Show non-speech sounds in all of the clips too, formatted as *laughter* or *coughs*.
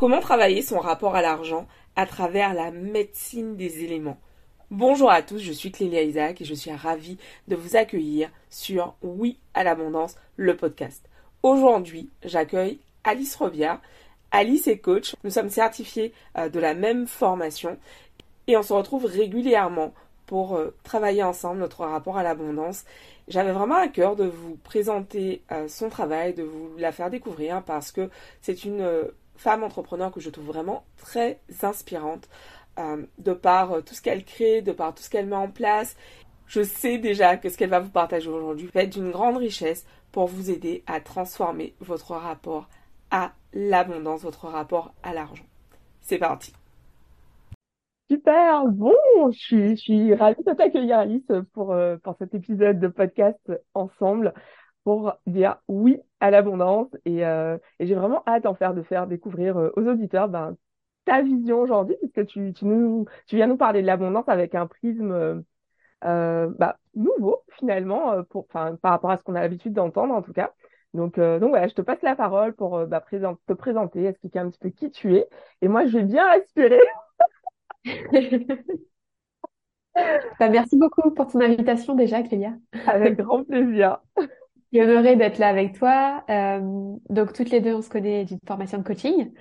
Comment travailler son rapport à l'argent à travers la médecine des éléments? Bonjour à tous, je suis Clélia Isaac et je suis ravie de vous accueillir sur Oui à l'abondance, le podcast. Aujourd'hui, j'accueille Alice Robière. Alice est coach, nous sommes certifiés euh, de la même formation et on se retrouve régulièrement pour euh, travailler ensemble notre rapport à l'abondance. J'avais vraiment à cœur de vous présenter euh, son travail, de vous la faire découvrir parce que c'est une femme entrepreneur que je trouve vraiment très inspirante de par tout ce qu'elle crée, de par tout ce qu'elle met en place. Je sais déjà que ce qu'elle va vous partager aujourd'hui va être d'une grande richesse pour vous aider à transformer votre rapport à l'abondance, votre rapport à l'argent. C'est parti. Super, bon, je suis, je suis ravie de t'accueillir Alice pour, euh, pour cet épisode de podcast ensemble pour dire oui à l'abondance et, euh, et j'ai vraiment hâte en faire de faire découvrir euh, aux auditeurs ben, ta vision aujourd'hui puisque tu, tu, nous, tu viens nous parler de l'abondance avec un prisme bah, nouveau finalement pour, par rapport à ce qu'on a l'habitude d'entendre en tout cas. Donc, euh, donc voilà, je te passe la parole pour euh, bah, te présenter, expliquer un petit peu qui tu es. Et moi, je vais bien respirer. *laughs* bah, merci beaucoup pour ton invitation déjà, Clélia. Avec grand plaisir. *laughs* Je d'être là avec toi. Euh, donc, toutes les deux, on se connaît d'une formation de coaching.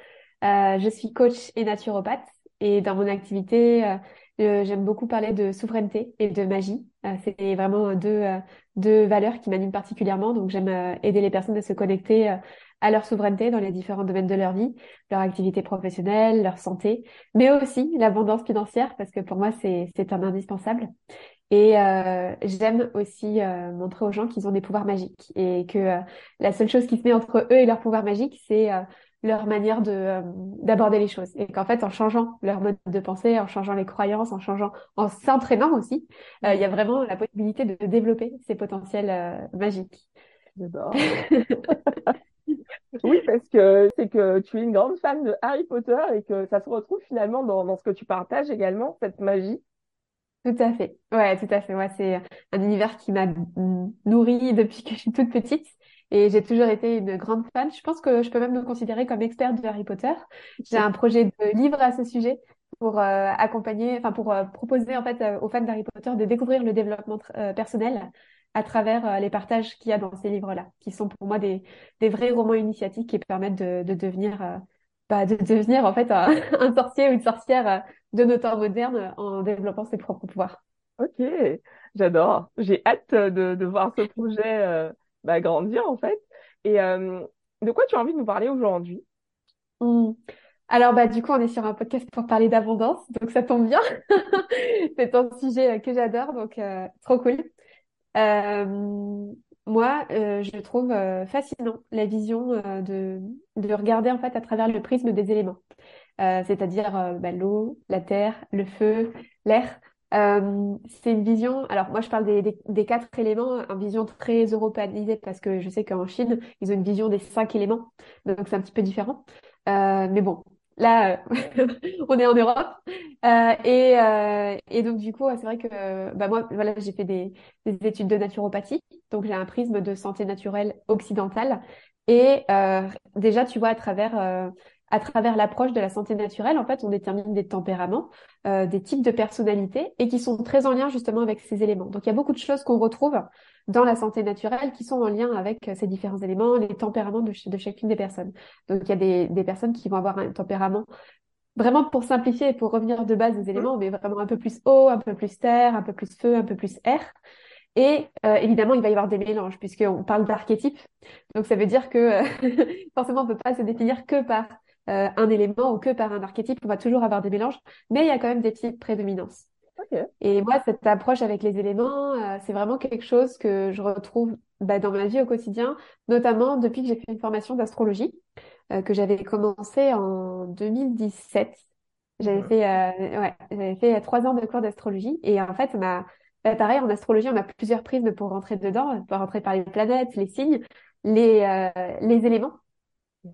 Euh, je suis coach et naturopathe. Et dans mon activité, euh, j'aime beaucoup parler de souveraineté et de magie. Euh, c'est vraiment deux, euh, deux valeurs qui m'animent particulièrement. Donc j'aime aider les personnes à se connecter à leur souveraineté dans les différents domaines de leur vie, leur activité professionnelle, leur santé, mais aussi l'abondance financière parce que pour moi c'est un indispensable. Et j'aime aussi montrer aux gens qu'ils ont des pouvoirs magiques et que la seule chose qui se met entre eux et leur pouvoir magique, c'est leur manière de euh, d'aborder les choses et qu'en fait en changeant leur mode de pensée, en changeant les croyances, en changeant, en s'entraînant aussi, euh, il y a vraiment la possibilité de développer ces potentiels euh, magiques. *laughs* Oui, parce que c'est que tu es une grande fan de Harry Potter et que ça se retrouve finalement dans, dans ce que tu partages également, cette magie. Tout à fait. Ouais, tout à fait. Ouais, c'est un univers qui m'a nourri depuis que je suis toute petite. Et j'ai toujours été une grande fan. Je pense que je peux même me considérer comme experte de Harry Potter. J'ai un projet de livre à ce sujet pour euh, accompagner, enfin pour euh, proposer en fait euh, aux fans d'Harry Potter de découvrir le développement personnel à travers les partages qu'il y a dans ces livres-là, qui sont pour moi des, des vrais romans initiatiques qui permettent de, de devenir bah, de devenir en fait un, *laughs* un, sorcier ou une sorcière de nos temps modernes en développant ses propres pouvoirs. Ok, j'adore. J'ai hâte de, de voir ce projet bah, grandir en fait. Et euh, de quoi tu as envie de nous parler aujourd'hui? Mmh. Alors bah du coup on est sur un podcast pour parler d'abondance, donc ça tombe bien. *laughs* C'est un sujet euh, que j'adore, donc euh, trop cool. moi, je trouve fascinant la vision de, de regarder en fait à travers le prisme des éléments, c'est-à-dire bah, l'eau, la terre, le feu, l'air. Euh, c'est une vision. Alors moi, je parle des, des, quatre éléments, une vision très européanisée parce que je sais qu'en Chine, ils ont une vision des cinq éléments, donc c'est un petit peu différent. Euh, mais bon, là, *laughs* on est en Europe euh, et, euh, et donc du coup, c'est vrai que bah moi, voilà, j'ai fait des, des, études de naturopathie, donc j'ai un prisme de santé naturelle occidentale. Et euh, déjà, tu vois, à travers à travers l'approche de la santé naturelle, en fait, on détermine des tempéraments, euh, des types de personnalités et qui sont très en lien justement avec ces éléments. Donc, il y a beaucoup de choses qu'on retrouve dans la santé naturelle qui sont en lien avec euh, ces différents éléments, les tempéraments de, de chacune des personnes. Donc, il y a des, des, personnes qui vont avoir un tempérament vraiment pour simplifier et pour revenir de base des éléments, mais vraiment un peu plus eau, un peu plus terre, un peu plus feu, un peu plus air. Et euh, évidemment, il va y avoir des mélanges puisqu'on parle d'archétypes. Donc ça veut dire que *laughs* forcément, on ne peut pas se définir que par euh, un élément ou que par un archétype. On va toujours avoir des mélanges, mais il y a quand même des petites prédominances. Et moi, cette approche avec les éléments, euh, c'est vraiment quelque chose que je retrouve bah, dans ma vie au quotidien, notamment depuis que j'ai fait une formation d'astrologie euh, que j'avais commencé en 2017. J'avais fait, ouais, j'avais fait trois ans de cours d'astrologie et en fait, bah, pareil, en astrologie, on a plusieurs prismes pour rentrer dedans, peut rentrer par les planètes, les signes, les, les éléments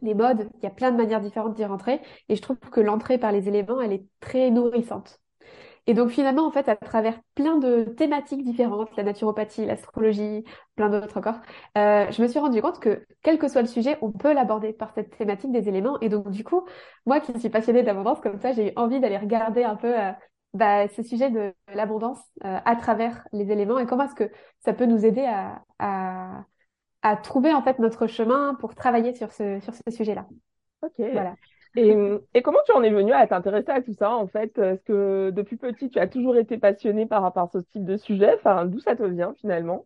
les modes, il y a plein de manières différentes d'y rentrer. Et je trouve que l'entrée par les éléments, elle est très nourrissante. Et donc finalement, en fait, à travers plein de thématiques différentes, la naturopathie, l'astrologie, plein d'autres encore, euh, je me suis rendu compte que quel que soit le sujet, on peut l'aborder par cette thématique des éléments. Et donc du coup, moi qui suis passionnée d'abondance comme ça, j'ai eu envie d'aller regarder un peu euh, bah, ce sujet de l'abondance euh, à travers les éléments et comment est-ce que ça peut nous aider à, à, à trouver en fait notre chemin pour travailler sur ce, sur ce sujet-là. Ok. Voilà. Et, et, comment tu en es venue à t'intéresser à tout ça en fait? Est-ce que depuis petit tu as toujours été passionnée par rapport à ce type de sujet? Enfin, d'où ça te vient finalement?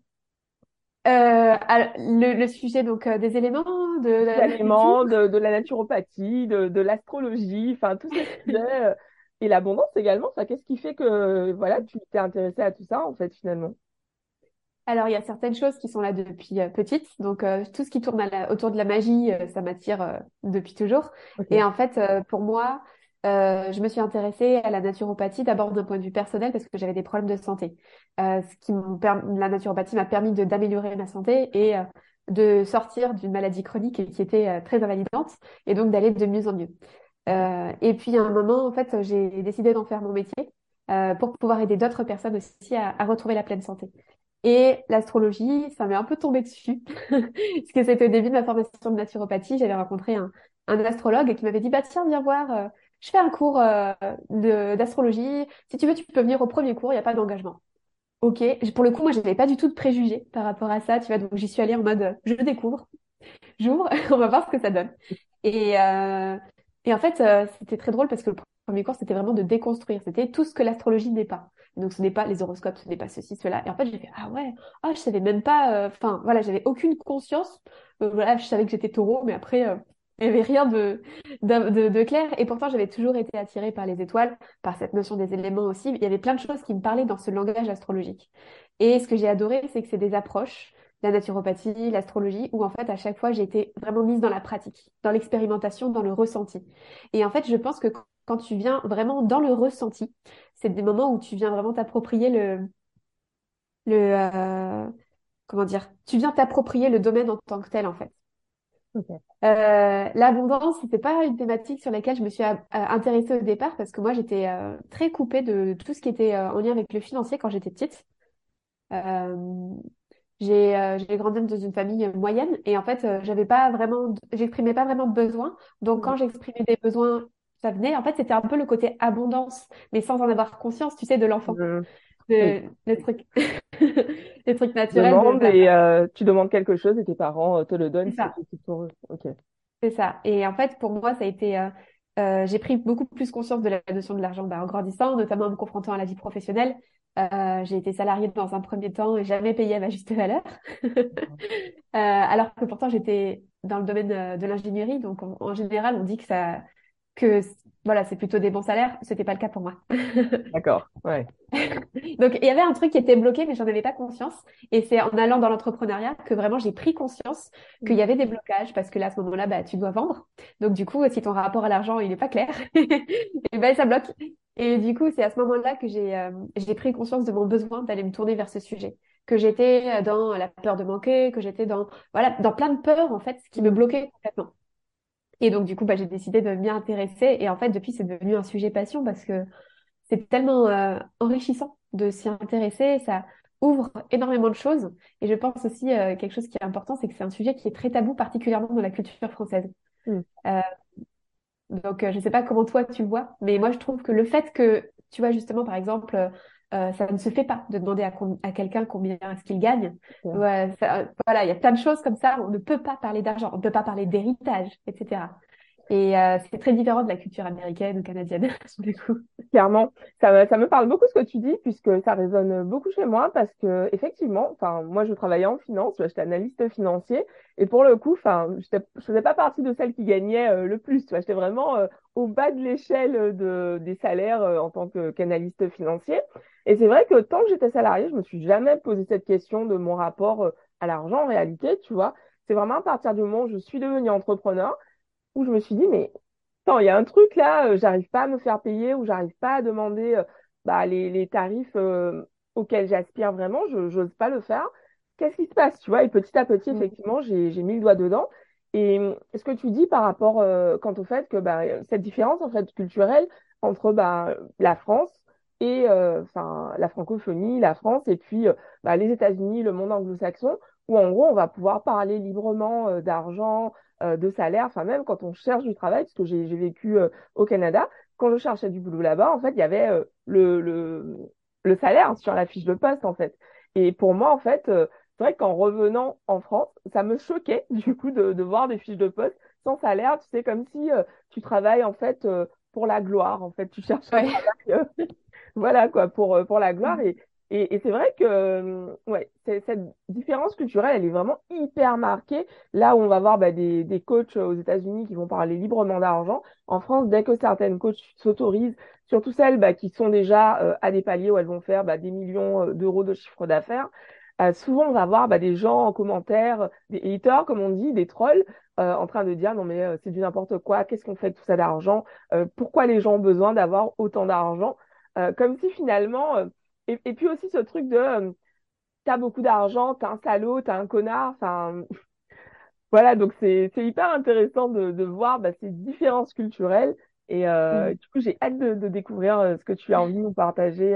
Euh, le, le, sujet donc euh, des éléments de la, éléments, de, de, la naturopathie, de, de l'astrologie, enfin tous ces *laughs* sujets euh, et l'abondance également. Enfin, qu'est-ce qui fait que voilà tu t'es intéressée à tout ça en fait finalement? Alors, il y a certaines choses qui sont là depuis euh, petite. Donc, euh, tout ce qui tourne autour de la magie, euh, ça m'attire depuis toujours. Et en fait, pour moi, je me suis intéressée à la naturopathie d'abord d'un point de vue personnel parce que j'avais des problèmes de santé. ce qui la naturopathie m'a permis d'améliorer ma santé et de sortir d'une maladie chronique qui était très invalidante et donc d'aller de mieux en mieux. et puis, à un moment, en fait, j'ai décidé d'en faire mon métier pour pouvoir aider d'autres personnes aussi à, à retrouver la pleine santé. Et l'astrologie, ça m'est un peu tombé dessus. *laughs* Parce que c'était au début de ma formation de naturopathie, j'avais rencontré un, astrologue qui m'avait dit, bah tiens, viens voir, euh, je fais un cours euh, d'astrologie. Si tu veux, tu peux venir au premier cours, il n'y a pas d'engagement. Ok. Pour le coup, moi, j'avais pas du tout de préjugés par rapport à ça, tu vois. Donc, j'y suis allée en mode, je découvre, j'ouvre, *laughs* on va voir ce que ça donne. Et, euh, en fait, c'était très drôle parce que le premier cours, c'était vraiment de déconstruire. C'était tout ce que l'astrologie n'est pas. Donc, ce n'est pas les horoscopes, ce n'est pas ceci, cela. Et en fait, j'ai fait, ah ouais, ah, je savais même pas, euh, enfin, voilà, j'avais aucune conscience. Euh, voilà, je savais que j'étais taureau, mais après, euh, il n'y avait rien de, de, de, clair. Et pourtant, j'avais toujours été attirée par les étoiles, par cette notion des éléments aussi. Il y avait plein de choses qui me parlaient dans ce langage astrologique. Et ce que j'ai adoré, c'est que c'est des approches, la naturopathie, l'astrologie, où en fait, à chaque fois, j'ai été vraiment mise dans la pratique, dans l'expérimentation, dans le ressenti. Et en fait, je pense que quand tu viens vraiment dans le ressenti, c'est des moments où tu viens vraiment t'approprier le, le euh, comment dire, tu viens t'approprier le domaine en tant que tel en fait. Euh, l'abondance, c'était pas une thématique sur laquelle je me suis euh, intéressée au départ parce que moi j'étais très coupée de, tout ce qui était en lien avec le financier quand j'étais petite. j'ai j'ai grandi dans une famille moyenne et en fait j'avais pas vraiment j'exprimais pas vraiment de besoins donc quand j'exprimais des besoins ça venait, en fait, c'était un peu le côté abondance, mais sans en avoir conscience, tu sais, de l'enfant. Le, le, truc, les trucs naturels. et euh, tu demandes quelque chose et tes parents euh, te le donnent. C'est ça. C'est ça. Et en fait, pour moi, ça a été, euh, euh, j'ai pris beaucoup plus conscience de la notion de l'argent bah, en grandissant, notamment en me confrontant à la vie professionnelle. Euh, j'ai été salariée dans un premier temps et jamais payée à ma juste valeur. *laughs* euh, alors que pourtant, j'étais dans le domaine de l'ingénierie. Donc, en général, on dit que ça, que voilà, c'est plutôt des bons salaires. C'était pas le cas pour moi. *laughs* D'accord, ouais. Donc il y avait un truc qui était bloqué, mais j'en avais pas conscience. Et c'est en allant dans l'entrepreneuriat que vraiment j'ai pris conscience qu'il y avait des blocages parce que là à ce moment-là, bah tu dois vendre. Donc du coup, si ton rapport à l'argent il est pas clair, *laughs* et ben ça bloque. Et du coup, c'est à ce moment-là que j'ai euh, j'ai pris conscience de mon besoin d'aller me tourner vers ce sujet que j'étais dans la peur de manquer, que j'étais dans voilà dans plein de peurs en fait, qui me bloquaient complètement. Et donc, du coup, bah, j'ai décidé de m'y intéresser. Et en fait, depuis, c'est devenu un sujet passion parce que c'est tellement euh, enrichissant de s'y intéresser. Ça ouvre énormément de choses. Et je pense aussi, euh, quelque chose qui est important, c'est que c'est un sujet qui est très tabou, particulièrement dans la culture française. Mm. Euh, donc, je ne sais pas comment toi tu le vois, mais moi, je trouve que le fait que, tu vois, justement, par exemple, euh, ça ne se fait pas de demander à, à quelqu'un combien est-ce qu'il gagne. Ouais, voilà, il y a plein de choses comme ça. On ne peut pas parler d'argent, on ne peut pas parler d'héritage, etc. Et euh, c'est très différent de la culture américaine ou canadienne, *laughs* du coup. Clairement, ça me, ça me parle beaucoup ce que tu dis, puisque ça résonne beaucoup chez moi, parce que effectivement, enfin, moi je travaillais en finance, j'étais analyste financier, et pour le coup, enfin, je faisais pas partie de celles qui gagnaient euh, le plus, tu vois, j'étais vraiment euh, au bas de l'échelle de, des salaires en tant qu'analyste financier. Et c'est vrai que tant que j'étais salariée, je me suis jamais posé cette question de mon rapport à l'argent en réalité, tu vois. C'est vraiment à partir du moment où je suis devenue entrepreneur où je me suis dit, mais attends, il y a un truc là, euh, j'arrive pas à me faire payer ou j'arrive pas à demander euh, bah, les, les tarifs euh, auxquels j'aspire vraiment, je n'ose pas le faire. Qu'est-ce qui se passe, tu vois? Et petit à petit, mmh. effectivement, j'ai, j'ai mis le doigt dedans. Et ce que tu dis par rapport quant au fait que bah, cette différence en fait culturelle entre bah, la France et enfin la francophonie, la France, et puis bah, les États-Unis, le monde anglo-saxon, où en gros on va pouvoir parler librement d'argent, de salaire, enfin même quand on cherche du travail, parce que j'ai vécu au Canada, quand je cherchais du boulot là-bas, en fait, il y avait le, le, le salaire sur la fiche de poste, en fait. Et pour moi, en fait, c'est vrai qu'en revenant en France, ça me choquait *laughs* du coup de, de, voir des fiches de poste sans salaire. Tu sais, comme si euh, tu travailles en fait euh, pour la gloire. En fait, tu cherches euh, voilà quoi, pour, pour la gloire. Et, et, et c'est vrai que ouais, cette différence culturelle, elle est vraiment hyper marquée. Là où on va voir bah, des, des coachs aux États-Unis qui vont parler librement d'argent, en France, dès que certaines coachs s'autorisent, surtout celles bah, qui sont déjà à des paliers où elles vont faire bah, des millions d'euros de chiffre d'affaires, euh, souvent on va voir bah, des gens en commentaire, des haters comme on dit, des trolls, euh, en train de dire non mais euh, c'est du n'importe quoi, qu'est-ce qu'on fait de tout ça d'argent, pourquoi les gens ont besoin d'avoir autant d'argent, comme si finalement, et, puis aussi ce truc de t'as beaucoup d'argent, t'es un salaud, t'es un connard, enfin *laughs* voilà donc c'est hyper intéressant de, de voir bah, ces différences culturelles et mmh. du coup j'ai hâte de, de découvrir ce que tu as envie de nous partager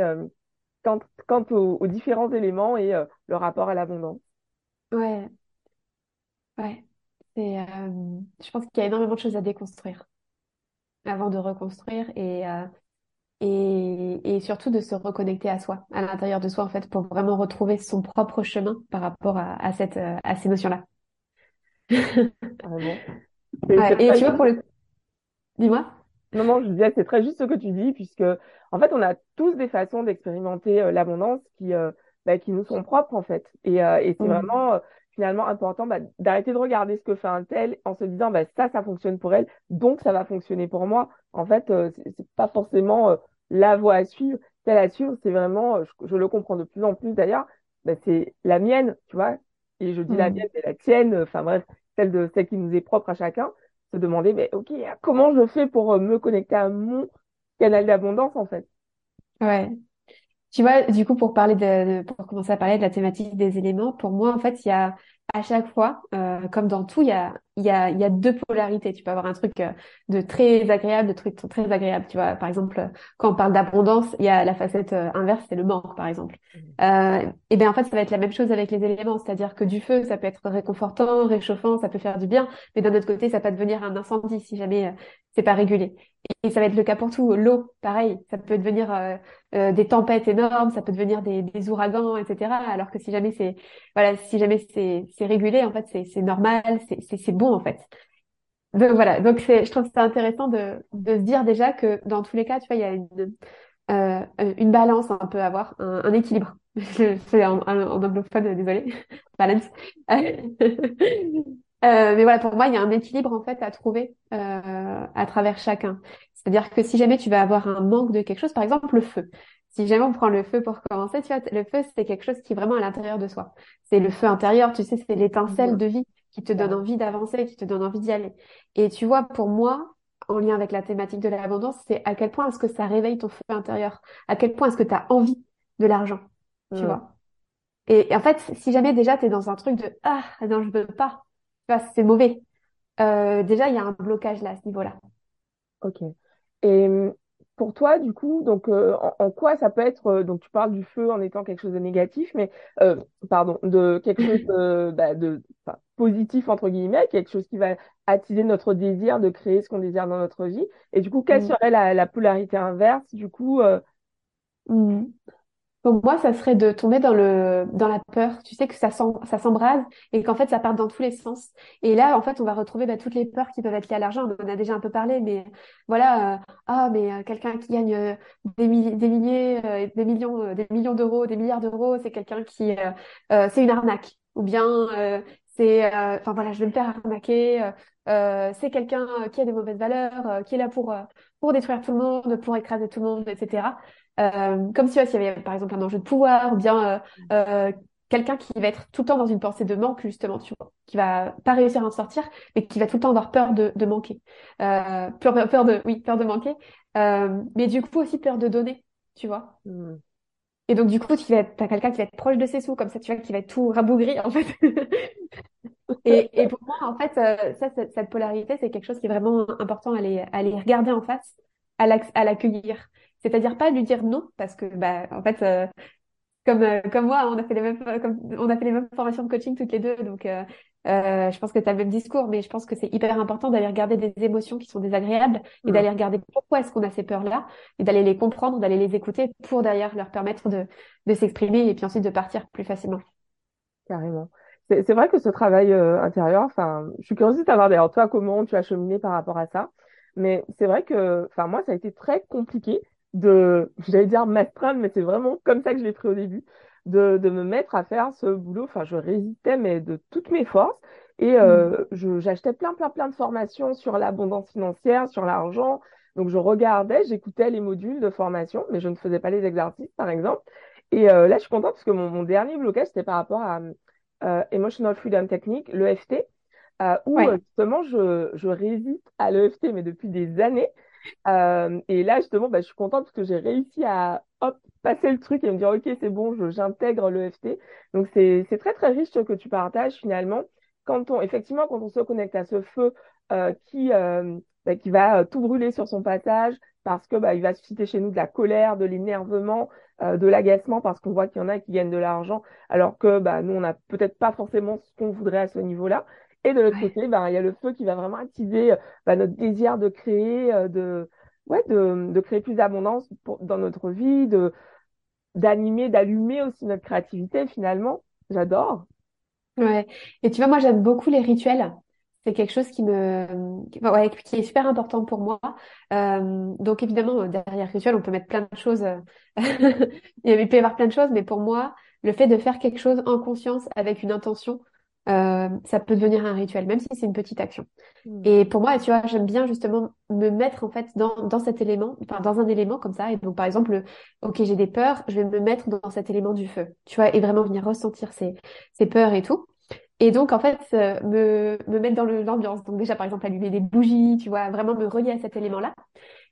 quant, quant aux, différents éléments et euh, le rapport à l'abondance. Ouais, ouais. C'est, euh, je pense qu'il y a énormément de choses à déconstruire avant de reconstruire et, euh, et, et surtout de se reconnecter à soi, à l'intérieur de soi en fait, pour vraiment retrouver son propre chemin par rapport à, à cette, à ces notions-là. *laughs* Vraiment. Ouais, et tu vois, pour le... Dis-moi. Non, non, je disais, c'est très juste ce que tu dis, puisque en fait, on a tous des façons d'expérimenter euh, l'abondance qui, euh, bah, qui nous sont propres, en fait. Et, euh, et c'est mmh. vraiment finalement important bah, d'arrêter de regarder ce que fait un tel en se disant, bah, ça, ça fonctionne pour elle, donc ça va fonctionner pour moi. En fait, c'est pas forcément la voie à suivre. Celle à suivre, c'est vraiment, je, le comprends de plus en plus d'ailleurs, bah, c'est la mienne, tu vois. Et je dis la mmh. mienne, c'est la tienne, enfin bref, celle de celle qui nous est propre à chacun se demander, mais ok, comment je fais pour euh, me connecter à mon canal d'abondance en fait? Ouais. Tu vois, du coup, pour parler de, pour commencer à parler de la thématique des éléments, pour moi, en fait, il y a à chaque fois, euh, comme dans tout, il y a, il y, a, y a deux polarités. Tu peux avoir un truc euh, de très agréable, de trucs très agréable. Tu vois, par exemple, quand on parle d'abondance, il y a la facette euh, inverse, c'est le manque, par exemple. Mmh. Euh, et bien en fait, ça va être la même chose avec les éléments, c'est-à-dire que du feu, ça peut être réconfortant, réchauffant, ça peut faire du bien, mais d'un autre côté, ça peut devenir un incendie si jamais euh, c'est pas régulé. Et ça va être le cas pour tout. L'eau, pareil, ça peut devenir euh, euh, des tempêtes énormes, ça peut devenir des, des ouragans, etc. Alors que si jamais c'est, voilà, si jamais c'est, c'est régulé, en fait, c'est, c'est normal, c'est, c'est, c'est bon, en fait. Donc voilà. Donc c'est, je trouve que c'est intéressant de, de se dire déjà que dans tous les cas, tu vois, il y a une, euh, une balance un peu à avoir, un, un équilibre. *laughs* c'est en, en, anglophone, désolé. *laughs* balance. *laughs* Euh, mais voilà, pour moi, il y a un équilibre en fait à trouver euh, à travers chacun. C'est-à-dire que si jamais tu vas avoir un manque de quelque chose, par exemple le feu. Si jamais on prend le feu pour commencer, tu vois, le feu c'est quelque chose qui est vraiment à l'intérieur de soi. C'est le feu intérieur, tu sais, c'est l'étincelle de vie qui te donne envie d'avancer, qui te donne envie d'y aller. Et tu vois, pour moi, en lien avec la thématique de l'abondance, c'est à quel point est-ce que ça réveille ton feu intérieur? À quel point est-ce que tu as envie de l'argent? Tu vois? Et, en fait, si jamais déjà tu es dans un truc de ah non, je veux pas, c'est mauvais. Euh, déjà, il y a un blocage là à ce niveau-là. Ok. Et pour toi, du coup, donc euh, en, quoi ça peut être euh, donc tu parles du feu en étant quelque chose de négatif, mais pardon, de quelque chose de, *coughs* bah, de positif entre guillemets, quelque chose qui va attiser notre désir de créer ce qu'on désire dans notre vie. Et du coup, quelle mmh. serait la, polarité inverse du coup mmh. Pour moi, ça serait de tomber dans le dans la peur. Tu sais que ça ça s'embrase et qu'en fait ça part dans tous les sens. Et là, en fait, on va retrouver bah, toutes les peurs qui peuvent être liées à l'argent. On en a déjà un peu parlé, mais voilà. Euh, ah, mais euh, quelqu'un qui gagne euh, des, milliers, des millions, des millions d'euros, des milliards d'euros, c'est quelqu'un qui, c'est une arnaque. Ou bien c'est, enfin voilà, je vais me faire arnaquer. c'est quelqu'un qui a des mauvaises valeurs, qui est là pour pour détruire tout le monde, pour écraser tout le monde, etc. Euh, comme si s'il y avait par exemple un enjeu de pouvoir ou bien euh, euh, quelqu'un qui va être tout le temps dans une pensée de manque justement, tu vois, qui va pas réussir à en sortir, mais qui va tout le temps avoir peur de, de manquer, euh, peur, peur de, oui, peur de manquer, euh, mais du coup aussi peur de donner, tu vois. Mm. Et donc du coup, tu vas t'as quelqu'un qui va être proche de ses sous, comme ça, tu vois, qui va être tout rabougri en fait. *laughs* et, et pour moi, en fait, ça, cette, polarité, c'est quelque chose qui est vraiment important à aller, à aller regarder en face, à l'accueillir. C'est-à-dire pas lui dire non, parce que, bah, en fait, euh, comme, euh, comme moi, on a fait les mêmes, comme, on a fait les mêmes formations de coaching toutes les deux, donc euh, euh, je pense que tu as le même discours, mais je pense que c'est hyper important d'aller regarder des émotions qui sont désagréables et d'aller regarder pourquoi est-ce qu'on a ces peurs-là et d'aller les comprendre, d'aller les écouter pour derrière leur permettre de, de s'exprimer et puis ensuite de partir plus facilement. Carrément. C'est vrai que ce travail intérieur, enfin, je suis curieuse de savoir d'ailleurs toi comment tu as cheminé par rapport à ça, mais c'est vrai que, enfin, moi, ça a été très compliqué de, j'allais dire m'astreindre, mais c'est vraiment comme ça que je l'ai pris au début, de, de me mettre à faire ce boulot. Enfin, je résistais, mais de toutes mes forces. Et euh, mm. j'achetais plein, plein, plein de formations sur l'abondance financière, sur l'argent. Donc, je regardais, j'écoutais les modules de formation, mais je ne faisais pas les exercices, par exemple. Et euh, là, je suis contente parce que mon, mon dernier blocage, c'était par rapport à euh, Emotional Freedom Technique, l'EFT, euh, où euh, justement, je, je résiste à l'EFT, mais depuis des années. Euh, et là, justement, bah, je suis contente parce que j'ai réussi à hop, passer le truc et me dire, OK, c'est bon, j'intègre l'EFT. Donc, c'est très, très riche ce que tu partages finalement. Quand on, effectivement, quand on se connecte à ce feu euh, qui, euh, bah, qui va tout brûler sur son passage parce que bah, il va susciter chez nous de la colère, de l'énervement, de l'agacement parce qu'on voit qu'il y en a qui gagnent de l'argent alors que bah, nous, on n'a peut-être pas forcément ce qu'on voudrait à ce niveau-là. Et de l'autre côté, ben, il y a le feu qui va vraiment attiser ben, notre désir de créer, euh, de, ouais, de, de créer plus d'abondance dans notre vie, de d'animer, d'allumer aussi notre créativité finalement. J'adore. Ouais. Et tu vois, moi, j'aime beaucoup les rituels. C'est quelque chose qui me, ouais, qui est super important pour moi. Euh, donc évidemment, derrière rituel, on peut mettre plein de choses. *laughs* il peut y avoir plein de choses, mais pour moi, le fait de faire quelque chose en conscience avec une intention, euh, ça peut devenir un rituel, même si c'est une petite action. Hmm. Et pour moi, tu vois, j'aime bien justement me mettre en fait dans, dans cet élément, enfin dans un élément comme ça. Et donc par exemple, ok, j'ai des peurs, je vais me mettre dans cet élément du feu, tu vois, et vraiment venir ressentir ces, ces peurs et tout. Et donc en fait, euh, me, me mettre dans l'ambiance. Donc déjà par exemple allumer des bougies, tu vois, vraiment me relier à cet élément-là.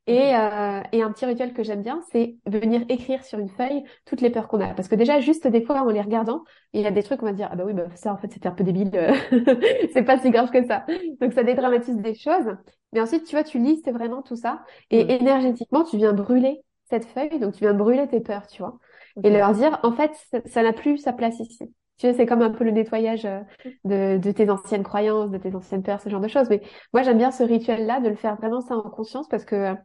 Et, euh, et un petit rituel que j'aime bien, c'est venir écrire sur une feuille toutes les peurs qu'on a. Parce que déjà, juste des fois, en les regardant, il y a des trucs, on va dire, ah bah oui, bah ça, en fait, c'était un peu débile. *laughs* c'est pas si grave que ça. Donc, ça dédramatise des choses. Mais ensuite, tu vois, tu lis, c'est vraiment tout ça. Et énergétiquement, tu viens brûler cette feuille. Donc, tu viens brûler tes peurs, tu vois. Et leur dire, en fait, ça n'a plus sa place ici. C'est comme un peu le nettoyage euh, de, tes anciennes croyances, de tes anciennes peurs, ce genre de choses. Mais moi, j'aime bien ce rituel-là, de le faire vraiment ça en conscience parce que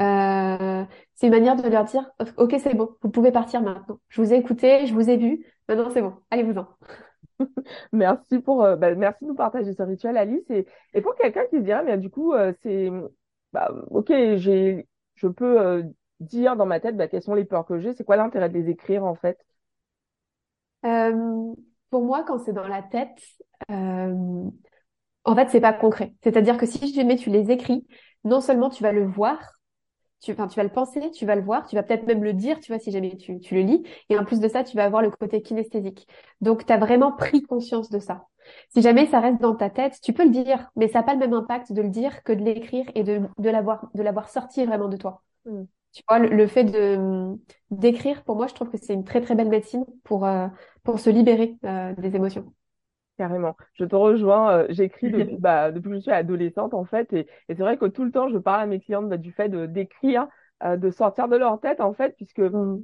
euh, c'est une manière de leur dire, OK, c'est bon, vous pouvez partir maintenant. Je vous ai écouté, je vous ai vu, maintenant c'est bon, allez-vous-en. *laughs* merci pour, euh, bah, merci de nous partager ce rituel, Alice. Et, pour quelqu'un qui se dirait, mais du coup, c'est, bah, OK, j'ai, je peux dire dans ma tête, bah, quelles sont les peurs que j'ai, c'est quoi l'intérêt de les écrire en fait? Pour moi, quand c'est dans la tête, en fait, c'est pas concret. C'est-à-dire que si jamais tu les écris, non seulement tu vas le voir, tu, tu vas le penser, tu vas le voir, tu vas peut-être même le dire, tu vois, si jamais tu, le lis. Et en plus de ça, tu vas avoir le côté kinesthésique. Donc, tu as vraiment pris conscience de ça. Si jamais ça reste dans ta tête, tu peux le dire, mais ça n'a pas le même impact de le dire que de l'écrire et de, de l'avoir sorti vraiment de toi. Mmh. Tu vois, le, fait de d'écrire, pour moi, je trouve que c'est une très très belle médecine pour euh, pour se libérer euh, des émotions. Carrément. Je te rejoins. Euh, j'écris *laughs* depuis, bah, depuis que je suis adolescente, en fait. Et, et c'est vrai que tout le temps, je parle à mes clientes bah, du fait de d'écrire, de sortir de leur tête, en fait, puisque mmh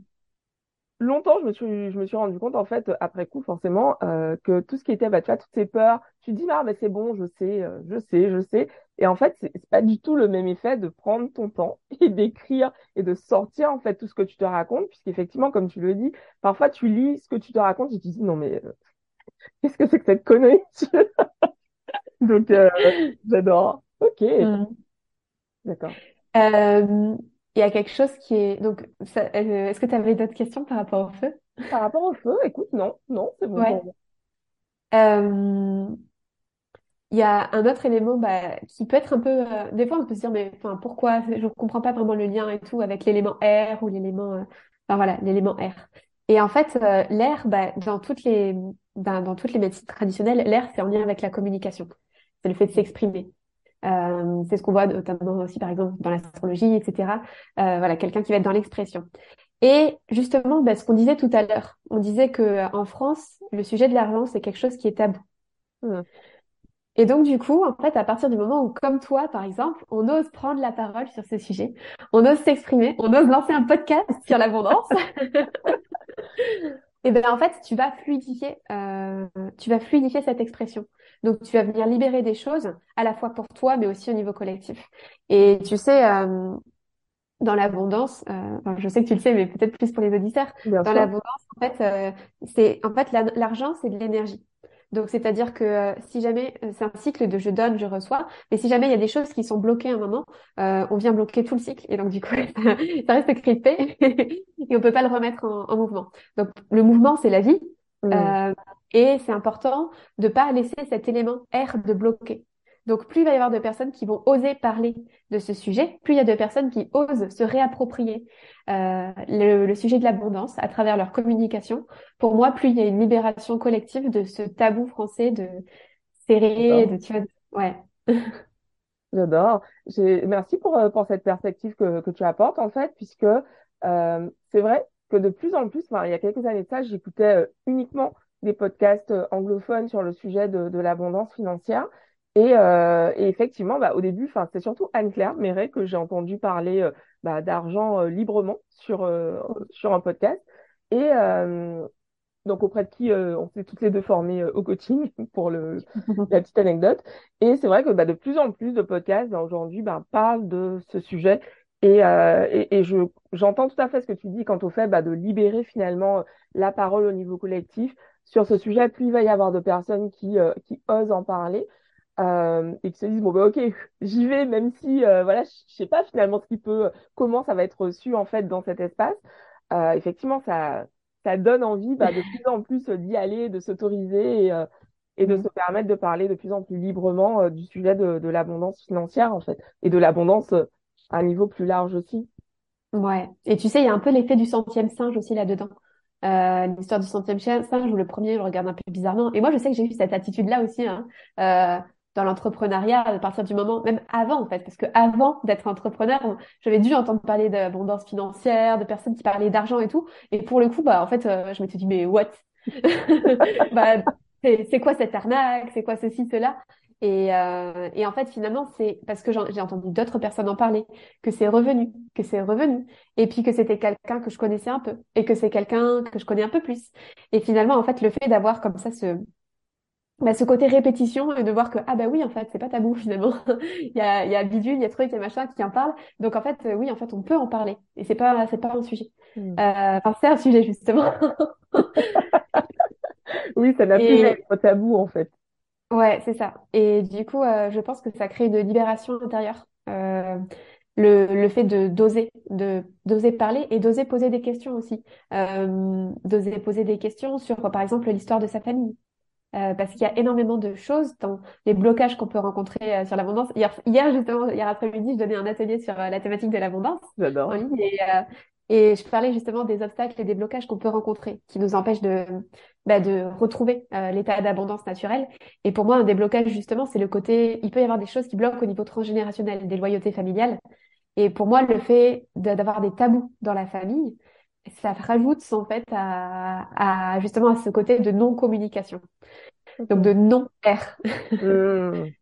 longtemps, je me suis, je me suis rendu compte, en fait, après coup, forcément, euh, que tout ce qui était, bah, tu vois, toutes ces peurs, tu dis, ah, mais c'est bon, je sais, euh, je sais, je sais. Et en fait, c'est pas du tout le même effet de prendre ton temps *laughs* et d'écrire et de sortir, en fait, tout ce que tu te racontes, puisqu'effectivement, comme tu le dis, parfois, tu lis ce que tu te racontes et tu te dis, non, mais euh, *laughs* qu'est-ce que c'est que cette connerie? *laughs* Donc, j'adore. Ok. Mmh. D'accord il y a quelque chose qui est donc euh, est-ce que tu avais d'autres questions par rapport au feu? Par rapport au feu, écoute, non, non, c'est bon. Ouais. Euh, il y a un autre élément bah, qui peut être un peu. euh, des fois, on peut se dire, mais enfin, pourquoi? Je ne comprends pas vraiment le lien et tout avec l'élément R ou l'élément. enfin voilà, l'élément R. Et en fait, l'air, bah, dans toutes les, bah, dans toutes les médecines traditionnelles, l'air, c'est en lien avec la communication. C'est le fait de s'exprimer. Euh, c'est ce qu'on voit notamment aussi, par exemple, dans l'astrologie, etc. Euh, voilà, quelqu'un qui va être dans l'expression. Et justement, bah, ce qu'on disait tout à l'heure, on disait que en France, le sujet de l'argent, c'est quelque chose qui est tabou. Mmh. Et donc, du coup, en fait, à partir du moment où, comme toi, par exemple, on ose prendre la parole sur ce sujet, on ose s'exprimer, on ose lancer un podcast sur l'abondance, *laughs* et ben en fait, tu vas fluidifier, euh, tu vas fluidifier cette expression. Donc, tu vas venir libérer des choses, à la fois pour toi, mais aussi au niveau collectif. Et tu sais, euh, dans l'abondance, euh, enfin, je sais que tu le sais, mais peut-être plus pour les auditeurs, Bien dans l'abondance, en fait, euh, c'est en fait la- l'argent, c'est de l'énergie. Donc, c'est-à-dire que euh, si jamais euh, c'est un cycle de je donne, je reçois, mais si jamais il y a des choses qui sont bloquées à un moment, euh, on vient bloquer tout le cycle et donc du coup, ça, *laughs* ça reste crispé *laughs* et on peut pas le remettre en, en mouvement. Donc, le mouvement, c'est la vie Mm. euh, et c'est important de pas laisser cet élément air de bloquer. Donc, plus il va y avoir de personnes qui vont oser parler de ce sujet, plus il y a de personnes qui osent se réapproprier euh, le, le sujet de l'abondance à travers leur communication. Pour moi, plus il y a une libération collective de ce tabou français de serrer, de tu vois, ouais. *laughs* J'adore. Merci pour, euh, pour cette perspective que, que tu apportes, en fait, puisque euh, c'est vrai que de plus en plus, enfin, il y a quelques années de ça, j'écoutais uniquement des podcasts anglophones sur le sujet de, de l'abondance financière. Et, euh, et effectivement, bah, au début, enfin, c'était surtout Anne-Claire Méret que j'ai entendu parler euh, bah, d'argent euh, librement sur, euh, sur un podcast. Et, euh, donc auprès de qui euh, on s'est toutes les deux formées au coaching *laughs* pour le, *laughs* la petite anecdote. Et c'est vrai que bah, de plus en plus de podcasts bah, aujourd'hui bah, parlent de ce sujet. Et, euh, et, et je, j'entends tout à fait ce que tu dis quant au fait bah, de libérer finalement la parole au niveau collectif sur ce sujet. Plus il va y avoir de personnes qui, euh, qui osent en parler euh, et qui se disent bon bah ok *laughs* j'y vais même si euh, voilà je sais pas finalement ce qui peut comment ça va être reçu en fait dans cet espace. Euh, effectivement ça ça donne envie bah, de plus en plus euh, d'y aller, de s'autoriser et, euh, et de Mm. se permettre de parler de plus en plus librement euh, du sujet de, de l'abondance financière, en fait, et de l'abondance à un niveau plus large aussi. Ouais. Et tu sais, il y a un peu l'effet du centième singe aussi là-dedans. Euh, l'histoire du centième singe où le premier je le regarde un peu bizarrement. Et moi, je sais que j'ai eu cette attitude-là aussi hein, euh, dans l'entrepreneuriat à partir du moment, même avant en fait, parce que avant d'être entrepreneur, j'avais dû entendre parler d'abondance financière, de personnes qui parlaient d'argent et tout. Et pour le coup, bah en fait, euh, je m'étais dit mais what? *laughs* Bah c'est quoi cette arnaque? C'est quoi ceci, cela? Et, euh, et en fait, finalement, c'est parce que j'ai entendu d'autres personnes en parler que c'est revenu, que c'est revenu et puis que c'était quelqu'un que je connaissais un peu, et que c'est quelqu'un que je connais un peu plus. Et finalement, en fait, le fait d'avoir comme ça ce, bah, ce côté répétition et de voir que, ah bah oui, en fait, c'est pas tabou *laughs* finalement. Il y a, il y a bidule, il y a truc, il y a machin qui en parle. Donc en fait, euh, oui, en fait, on peut en parler. Et c'est pas, c'est pas un sujet. Mm. Euh, enfin, c'est un sujet justement. *laughs* Oui, ça n'a plus Et être tabou, en fait. ouais, c'est ça. Et du coup, euh, je pense que ça crée une libération intérieure. Euh, le, le fait de d'oser, de d'oser parler et d'oser poser des questions aussi. Euh, d'oser poser des questions sur, par exemple, l'histoire de sa famille. Euh, parce qu'il y a énormément de choses dans les blocages qu'on peut rencontrer euh, sur l'abondance. Hier, hier, justement, hier après-midi, je donnais un atelier sur euh, la thématique de l'abondance en ligne et, euh, et je parlais justement des obstacles et des blocages qu'on peut rencontrer qui nous empêchent de, bah, de retrouver euh, l'état d'abondance naturelle. Et pour moi, un des blocages, justement, c'est le côté, il peut y avoir des choses qui bloquent au niveau transgénérationnel, des loyautés familiales. Et pour moi, le fait d'avoir des tabous dans la famille, ça rajoute en fait à, à justement à ce côté de non-communication donc de. Mm.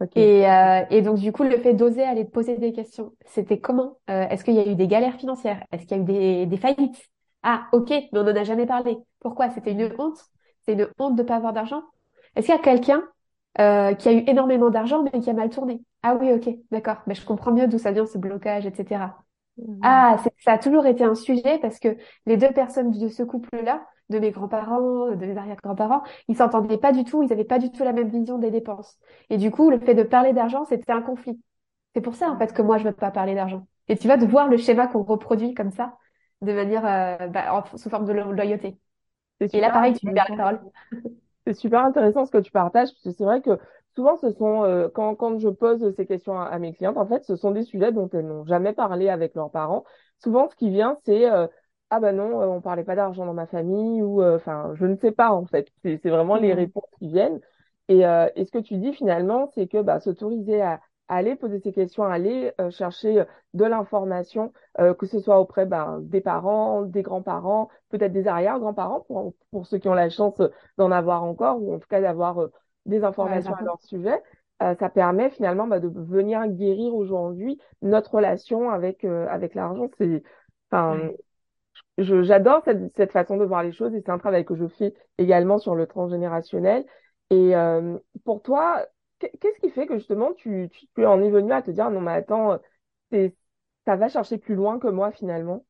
Ok. Et, euh, et donc, du coup, le fait d'oser aller te poser des questions, c'était comment? Euh, est-ce qu'il y a eu des galères financières? Est-ce qu'il y a eu des, des faillites? Ah, ok, mais on n'en a jamais parlé. Pourquoi? C'était une honte? C'est une honte de pas avoir d'argent? Est-ce qu'il y a quelqu'un euh, qui a eu énormément d'argent mais qui a mal tourné? Ah oui, ok, d'accord. Mais je comprends mieux d'où ça vient ce blocage, etc. Mm. Ah, c'est- ça a toujours été un sujet parce que les deux personnes de ce couple-là, de mes grands-parents, de mes arrière-grands-parents, ils s'entendaient pas du tout, ils avaient pas du tout la même vision des dépenses. Et du coup, le fait de parler d'argent, c'était un conflit. C'est pour ça, en fait, que moi, je veux pas parler d'argent. Et tu vois, de voir le schéma qu'on reproduit comme ça, de manière, euh, bah, en- sous forme de lo- loyauté. Et là, super pareil, tu libères la parole. C'est super intéressant ce que tu partages, parce que c'est vrai que souvent, ce sont, euh, quand, quand je pose ces questions à, à mes clientes, en fait, ce sont des sujets dont elles n'ont jamais parlé avec leurs parents. Souvent, ce qui vient, c'est euh, ah ben non, euh, on parlait pas d'argent dans ma famille, ou euh, enfin, je ne sais pas, en fait. C'est c'est vraiment les Mm. réponses qui viennent. Et, euh, et ce que tu dis finalement, c'est que bah, s'autoriser à, à aller poser ces questions, à aller euh, chercher de l'information, euh, que ce soit auprès ben, des parents, des grands-parents, peut-être des arrière-grands-parents, pour, pour ceux qui ont la chance d'en avoir encore, ou en tout cas d'avoir euh, des informations à leur sujet, euh, ça permet finalement bah, de venir guérir aujourd'hui notre relation avec, euh, avec l'argent. C'est, enfin, j'adore cette, cette façon de voir les choses et c'est un travail que je fais également sur le transgénérationnel. Et euh, pour toi, qu'est-ce qui fait que justement tu, tu, en es venu à te dire non mais attends, ça va chercher plus loin que moi finalement?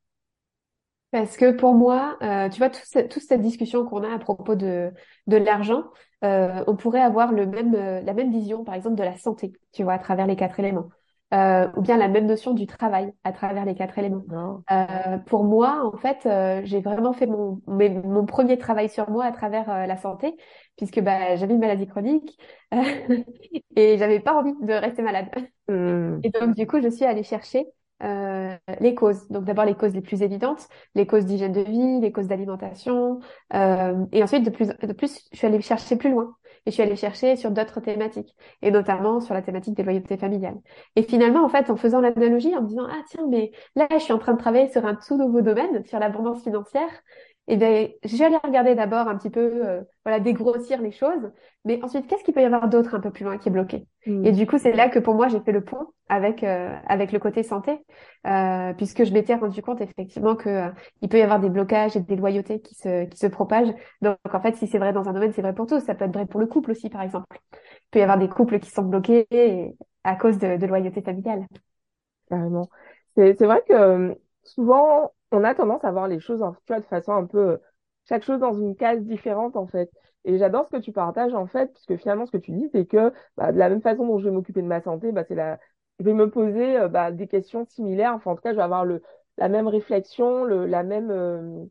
Parce que pour moi, euh, tu vois, toute cette, toute cette discussion qu'on a à propos de, de l'argent, euh, on pourrait avoir le même, euh, la même vision, par exemple, de la santé, tu vois, à travers les quatre éléments. Euh, ou bien la même notion du travail à travers les quatre éléments. Euh, pour moi, en fait, euh, j'ai vraiment fait mon, mon premier travail sur moi à travers la santé, puisque bah, j'avais une maladie chronique *laughs* et j'avais pas envie de rester malade. Mmh. Et donc, du coup, je suis allée chercher euh, les causes. Donc d'abord les causes les plus évidentes, les causes d'hygiène de vie, les causes d'alimentation, euh, et ensuite de plus de plus, je suis allée chercher plus loin et je suis allée chercher sur d'autres thématiques et notamment sur la thématique des loyautés familiales. Et finalement en fait en faisant l'analogie en me disant ah tiens mais là je suis en train de travailler sur un tout nouveau domaine sur l'abondance financière eh bien, aller regarder d'abord un petit peu, euh, voilà, dégrossir les choses, mais ensuite, qu'est-ce qu'il peut y avoir d'autre un peu plus loin qui est bloqué? Hmm. Et du coup, c'est là que pour moi, j'ai fait le pont avec euh, avec le côté santé, euh, puisque je m'étais rendu compte effectivement que il peut y avoir des blocages et des loyautés qui se qui se propagent. Donc, en fait, si c'est vrai dans un domaine, c'est vrai pour tous. Ça peut être vrai pour le couple aussi, par exemple. Il peut y avoir des couples qui sont bloqués à cause de, de loyauté familiale. Carrément. C'est c'est vrai que souvent on a tendance à voir les choses, tu vois, de façon un peu, chaque chose dans une case différente, en fait. Et j'adore ce que tu partages, en fait, puisque finalement, ce que tu dis, c'est que bah, de la même façon dont je vais m'occuper de ma santé, bah, c'est la... je vais me poser euh, bah, des questions similaires. Enfin, en tout cas, je vais avoir le... la même réflexion, le, la même, euh,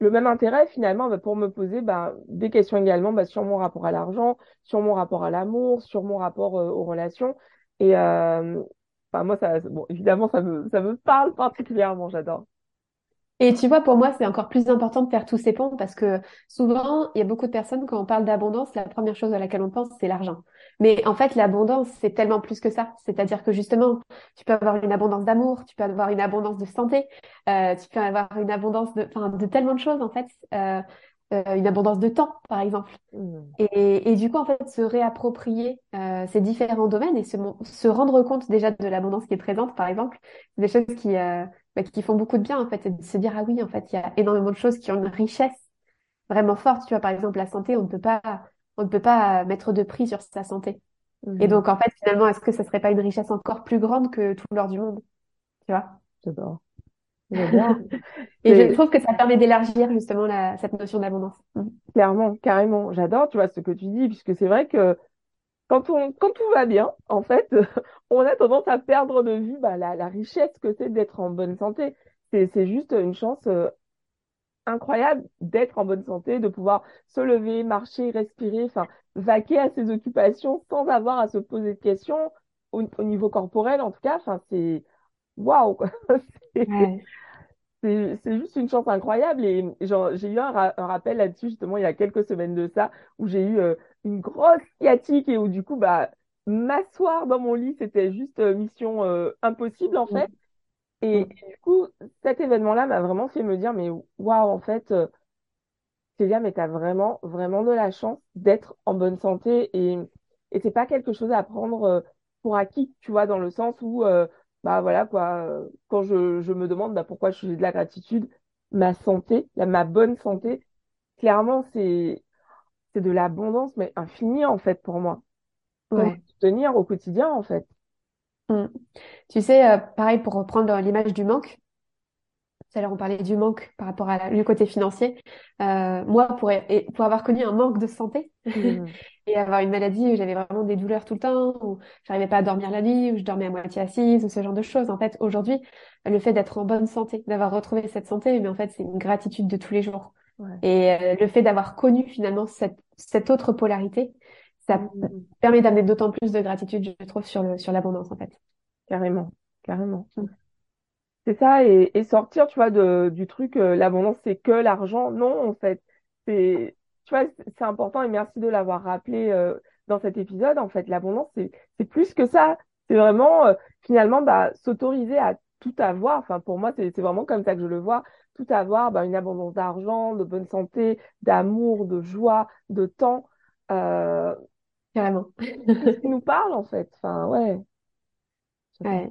le même intérêt, finalement, bah, pour me poser bah, des questions également bah, sur mon rapport à l'argent, sur mon rapport à l'amour, sur mon rapport euh, aux relations. Et enfin, moi, ça, bon, évidemment, ça me, ça me parle particulièrement, j'adore. Et tu vois, pour moi, c'est encore plus important de faire tous ces ponts parce que souvent, il y a beaucoup de personnes, quand on parle d'abondance, la première chose à laquelle on pense, c'est l'argent. Mais en fait, l'abondance, c'est tellement plus que ça. C'est-à-dire que justement, tu peux avoir une abondance d'amour, tu peux avoir une abondance de santé, euh, tu peux avoir une abondance de, enfin, de tellement de choses, en fait. Euh, euh, une abondance de temps, par exemple. Mmh. Et, et, du coup, en fait, se réapproprier euh, ces différents domaines et se, se rendre compte déjà de l'abondance qui est présente, par exemple, c'est des choses qui, euh, bah, qui font beaucoup de bien en fait, et de se dire ah oui en fait il y a énormément de choses qui ont une richesse vraiment forte. Tu vois par exemple la santé, on ne peut pas on ne peut pas mettre de prix sur sa santé. Et mhm. donc en fait finalement est-ce que ça serait pas une richesse encore plus grande que tout l'or du monde, tu vois? J'adore. *laughs* et je trouve que ça permet d'élargir justement la, cette notion d'abondance. Clairement, carrément. J'adore, tu vois, ce que tu dis, puisque c'est vrai que quand, on, quand tout va bien, en fait, *laughs* on a tendance à perdre de vue bah, la, la richesse que c'est d'être en bonne santé. C'est juste une chance euh, incroyable d'être en bonne santé, de pouvoir se lever, marcher, respirer, enfin, vaquer à ses occupations sans avoir à se poser de questions au, niveau corporel, en tout cas. Enfin, c'est waouh, *laughs* c'est juste une chance incroyable et j'ai eu un, rappel là-dessus justement il y a quelques semaines de ça où j'ai eu euh, une grosse sciatique et où du coup bah m'asseoir dans mon lit c'était juste euh, mission euh, impossible en fait. Et, du coup cet événement-là m'a vraiment fait me dire mais waouh en fait Célia mais t'as vraiment vraiment de la chance d'être en bonne santé et et c'est pas quelque chose à prendre pour acquis tu vois dans le sens où bah voilà quoi, quand je, je me demande bah, pourquoi je suis de la gratitude, ma santé, ma bonne santé, clairement c'est c'est de l'abondance mais infinie en fait pour moi. Pour tenir au quotidien en fait. Mmh. Tu sais, euh, pareil pour reprendre l'image du manque, tout à l'heure on parlait du manque par rapport à le côté financier. Euh, moi, pour, pour avoir connu un manque de santé mmh. *laughs* et avoir une maladie où j'avais vraiment des douleurs tout le temps, où j'arrivais pas à dormir la nuit, où je dormais à moitié assise, ou ce genre de choses. En fait, aujourd'hui, le fait d'être en bonne santé, d'avoir retrouvé cette santé, mais en fait, c'est une gratitude de tous les jours. Et euh, le fait d'avoir connu finalement cette, cette autre polarité, ça mmh. permet d'amener d'autant plus de gratitude, je trouve, sur le sur l'abondance en fait. Carrément, carrément. Mmh. C'est ça, et, et, sortir, tu vois, de, du truc, euh, l'abondance, c'est que l'argent. Non, en fait, c'est, tu vois, c'est important et merci de l'avoir rappelé euh, dans cet épisode. En fait, l'abondance, c'est, c'est plus que ça. C'est vraiment, euh, finalement, bah, s'autoriser à tout avoir. Enfin, pour moi, c'est, c'est vraiment comme ça que je le vois. Tout avoir, bah, une abondance d'argent, de bonne santé, d'amour, de joie, de temps. carrément. *laughs* C'est ce qui nous parle en fait. Enfin, ouais. Ouais.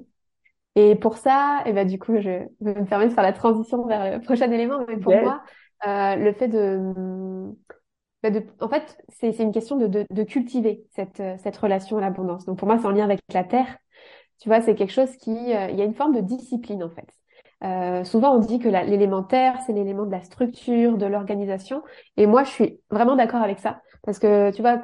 Et pour ça, et ben, du coup, je vais me permettre de faire la transition vers le prochain élément. Mais pour Yes. moi, euh, le fait de, bah, de, en fait, c'est, une question de, de, de cultiver cette, euh, cette relation à l'abondance. Donc pour moi, c'est en lien avec la terre. Tu vois, c'est quelque chose qui, euh, il y a une forme de discipline en fait. Euh, souvent, on dit que l'élémentaire, c'est l'élément de la structure, de l'organisation. Et moi, je suis vraiment d'accord avec ça. Parce que, tu vois,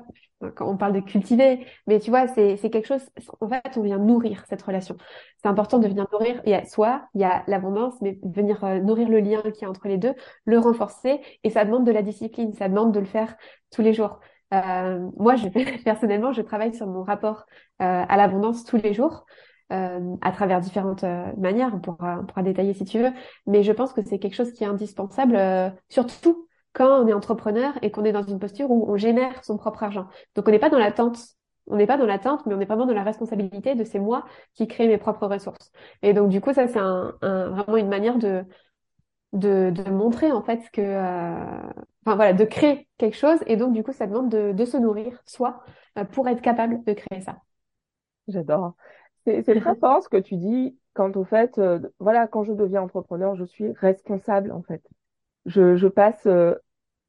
quand on parle de cultiver, mais tu vois, c'est, quelque chose, en fait, on vient nourrir cette relation. C'est important de venir nourrir, il y a soit, il y a l'abondance, mais venir euh, nourrir le lien qu'il y a entre les deux, le renforcer, et ça demande de la discipline, ça demande de le faire tous les jours. Euh, moi, je, *laughs* personnellement, je travaille sur mon rapport euh, à l'abondance tous les jours euh, à travers différentes euh, manières. On pourra, on pourra détailler si tu veux, mais je pense que c'est quelque chose qui est indispensable, euh, surtout quand on est entrepreneur et qu'on est dans une posture où on génère son propre argent. Donc on n'est pas dans l'attente. On n'est pas dans l'attente, mais on est vraiment dans la responsabilité de c'est moi qui crée mes propres ressources. Et donc du coup, ça c'est un, un- vraiment une manière de, de, de montrer en fait que, euh, enfin voilà, de créer quelque chose. Et donc du coup, ça demande de, de se nourrir soi euh, pour être capable de créer ça. J'adore. C'est c'est très fort ce que tu dis quant au fait, euh, voilà, quand je deviens entrepreneur, je suis responsable en fait. Je, je passe euh,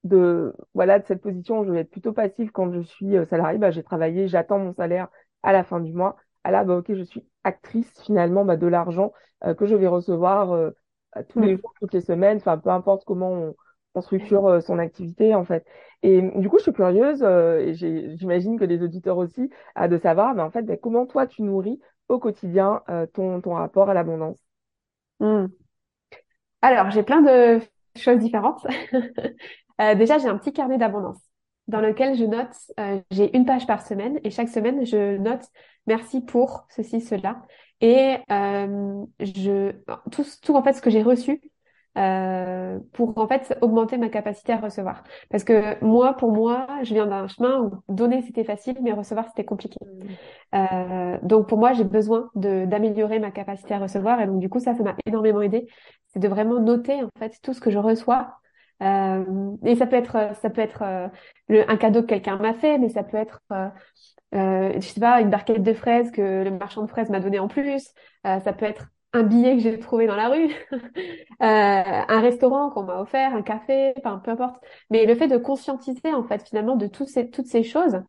de, voilà, de cette position où je vais être plutôt passive quand je suis euh, salarié, bah, j'ai travaillé, j'attends mon salaire à la fin du mois. Ah là, bah, ok, je suis actrice finalement bah, de l'argent euh, que je vais recevoir euh, à tous les Mm. jours, toutes les semaines, enfin peu importe comment on, on structure son activité en fait. Et du coup, je suis curieuse euh, et j'ai- j'imagine que les auditeurs aussi, à de savoir, mais en fait, bah, comment toi tu nourris au quotidien euh, ton, rapport à l'abondance. Mm. Alors, j'ai plein de choses différentes. *laughs* Euh, déjà, j'ai un petit carnet d'abondance dans lequel je note, euh, j'ai une page par semaine et chaque semaine, je note merci pour ceci, cela. Et je, tout, tout en fait ce que j'ai reçu euh, pour en fait augmenter ma capacité à recevoir. Parce que moi, pour moi, je viens d'un chemin où donner c'était facile, mais recevoir c'était compliqué. Euh, donc pour moi, j'ai besoin de d'améliorer ma capacité à recevoir et donc du coup ça, ça m'a énormément aidé. C'est de vraiment noter en fait tout ce que je reçois. Euh, et ça peut être ça peut être euh, le, un cadeau que quelqu'un m'a fait, mais ça peut être euh, euh, je sais pas une barquette de fraises que le marchand de fraises m'a donné en plus. Euh, ça peut être un billet que j'ai trouvé dans la rue, *laughs* euh, un restaurant qu'on m'a offert, un café, enfin peu importe. Mais le fait de conscientiser en fait finalement de toutes ces toutes ces choses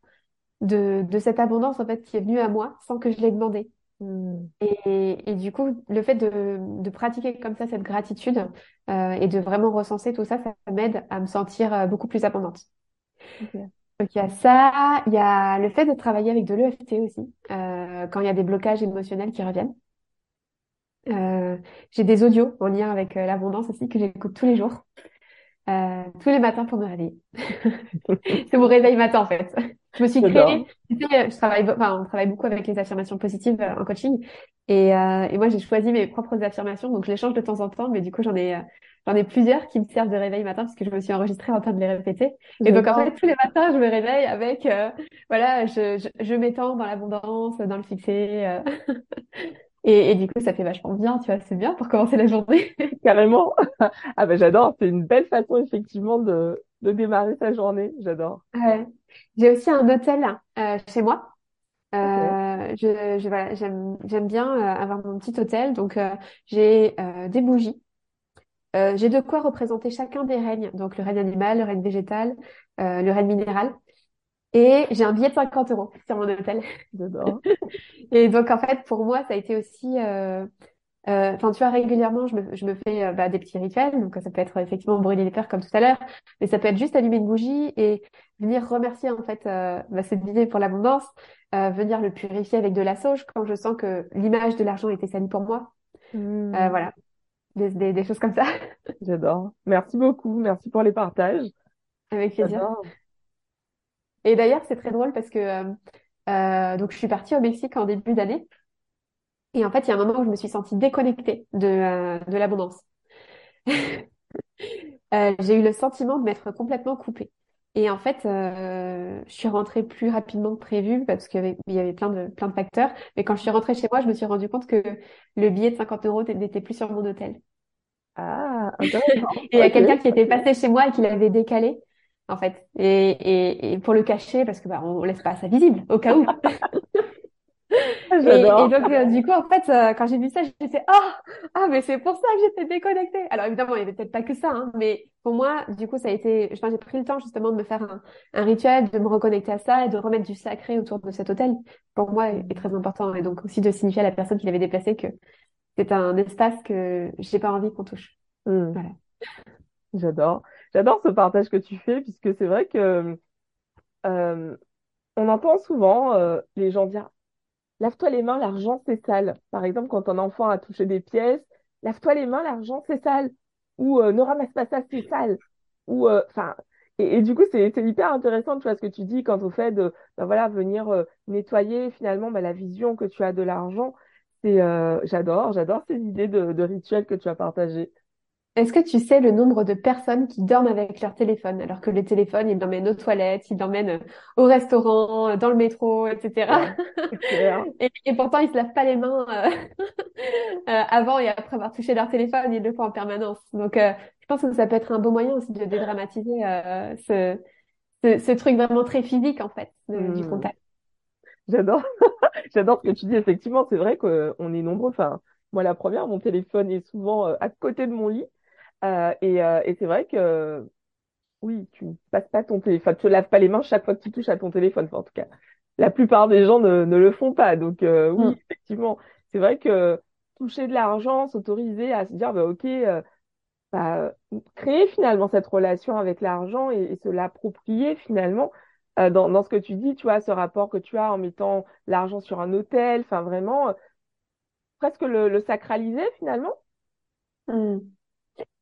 de, de cette abondance en fait qui est venue à moi sans que je l'ai demandé. Mm. Et, et du coup, le fait de, de pratiquer comme ça cette gratitude euh, et de vraiment recenser tout ça, ça m'aide à me sentir euh, beaucoup plus abondante. Ok. Donc il y a ça, il y a le fait de travailler avec de l'EFT aussi, euh, quand il y a des blocages émotionnels qui reviennent. Euh, j'ai des audios en lien avec euh, l'abondance aussi que j'écoute tous les jours, euh, tous les matins pour me réveiller. *laughs* C'est mon réveil matin en fait. Je me suis créée, sais, je travaille, enfin, on travaille beaucoup avec les affirmations positives euh, en coaching. Et, euh, et moi j'ai choisi mes propres affirmations donc je les change de temps en temps mais du coup j'en ai euh, j'en ai plusieurs qui me servent de réveil matin parce que je me suis enregistrée en train de les répéter. Et donc en fait tous les matins je me réveille avec euh, voilà je, je, je m'étends dans l'abondance dans le euh, *laughs* et, et du coup ça fait vachement bien tu vois c'est bien pour commencer la journée *laughs* Carrément. Ah ben j'adore, c'est une belle façon effectivement de, de démarrer sa journée. J'adore. Ouais. J'ai aussi un hôtel euh, chez moi. Euh, je, je, voilà, j'aime, j'aime bien euh, avoir mon petit hôtel. Donc, j'ai des bougies. J'ai de quoi représenter chacun des règnes. Donc, le règne animal, le règne végétal, le règne minéral. Et j'ai un billet de 50 euros sur mon hôtel. *laughs* J'adore. *laughs* Et donc, en fait, pour moi, ça a été aussi... euh, euh, Enfin, tu vois, régulièrement, je me, je me fais euh, bah, des petits rituels. Donc, ça peut être effectivement brûler les fleurs comme tout à l'heure, mais ça peut être juste allumer une bougie et venir remercier en fait euh, bah, cette billet pour l'abondance, euh, venir le purifier avec de la sauge quand je sens que l'image de l'argent était salie pour moi. Mm. Euh, voilà, des, des, des choses comme ça, *laughs* J'adore. Merci beaucoup. Merci pour les partages. avec plaisir. Et d'ailleurs, c'est très drôle parce que euh, euh, donc je suis partie au Mexique en début d'année et en fait, il y a un moment où je me suis sentie déconnectée de, euh, de l'abondance. *laughs* J'ai eu le sentiment de m'être complètement coupée. Et en fait, euh, je suis rentrée plus rapidement que prévu parce qu'il y avait, il y avait plein de, plein de facteurs. Mais quand je suis rentrée chez moi, je me suis rendu compte que le billet de 50 euros n'était plus sur mon hôtel. Ah, intéressant. Et il y a quelqu'un qui était passé chez moi et qui l'avait décalé. En fait. Et, et, et pour le cacher, parce que bah, on laisse pas ça visible, au cas où. *laughs* Et, et, donc, euh, du coup, en fait, euh, quand j'ai vu ça, j'ai fait ah ah mais c'est pour ça que j'étais déconnectée. Alors évidemment, il y avait peut-être pas que ça, hein, mais pour moi, du coup, ça a été. Enfin, j'ai pris le temps justement de me faire un, un, rituel, de me reconnecter à ça et de remettre du sacré autour de cet hôtel. Pour moi, est, très important et donc aussi de signifier à la personne qui l'avait déplacé que c'est un espace que j'ai pas envie qu'on touche. Mmh. Voilà. J'adore, j'adore ce partage que tu fais puisque c'est vrai que euh, on entend souvent euh, les gens dire lave-toi les mains, l'argent c'est sale. Par exemple, quand ton enfant a touché des pièces, lave-toi les mains, l'argent c'est sale. Ou euh, ne ramasse pas ça, c'est sale. Ou euh, enfin, et, du coup, c'est hyper intéressant, tu vois, ce que tu dis quant au fait de, ben voilà, venir nettoyer finalement ben, la vision que tu as de l'argent. C'est, j'adore, j'adore ces idées de, de rituels que tu as partagées. Est-ce que tu sais le nombre de personnes qui dorment avec leur téléphone, alors que le téléphone, ils l'emmènent aux toilettes, ils l'emmènent euh, au restaurant, euh, dans le métro, etc. *laughs* et, et, pourtant, ils se lavent pas les mains *laughs* euh, avant et après avoir touché leur téléphone, ils le font en permanence. Donc, je pense que ça peut être un beau moyen aussi de dédramatiser ce, ce, ce, truc vraiment très physique, en fait, du hmm. contact. J'adore, *laughs* j'adore ce que tu dis. Effectivement, c'est vrai qu'on est nombreux. Enfin, moi, la première, mon téléphone est souvent à côté de mon lit. Euh, et, euh, et c'est vrai que oui, tu passes pas ton téléphone, tu te laves pas les mains chaque fois que tu touches à ton téléphone. Enfin, en tout cas, la plupart des gens ne, ne le font pas. Donc euh, oui, mm. effectivement, c'est vrai que toucher de l'argent, s'autoriser à se dire, bah, ok, bah, créer finalement cette relation avec l'argent et, se l'approprier finalement. dans, dans ce que tu dis, tu vois, ce rapport que tu as en mettant l'argent sur un hôtel, enfin vraiment, presque le, le sacraliser finalement. Mm.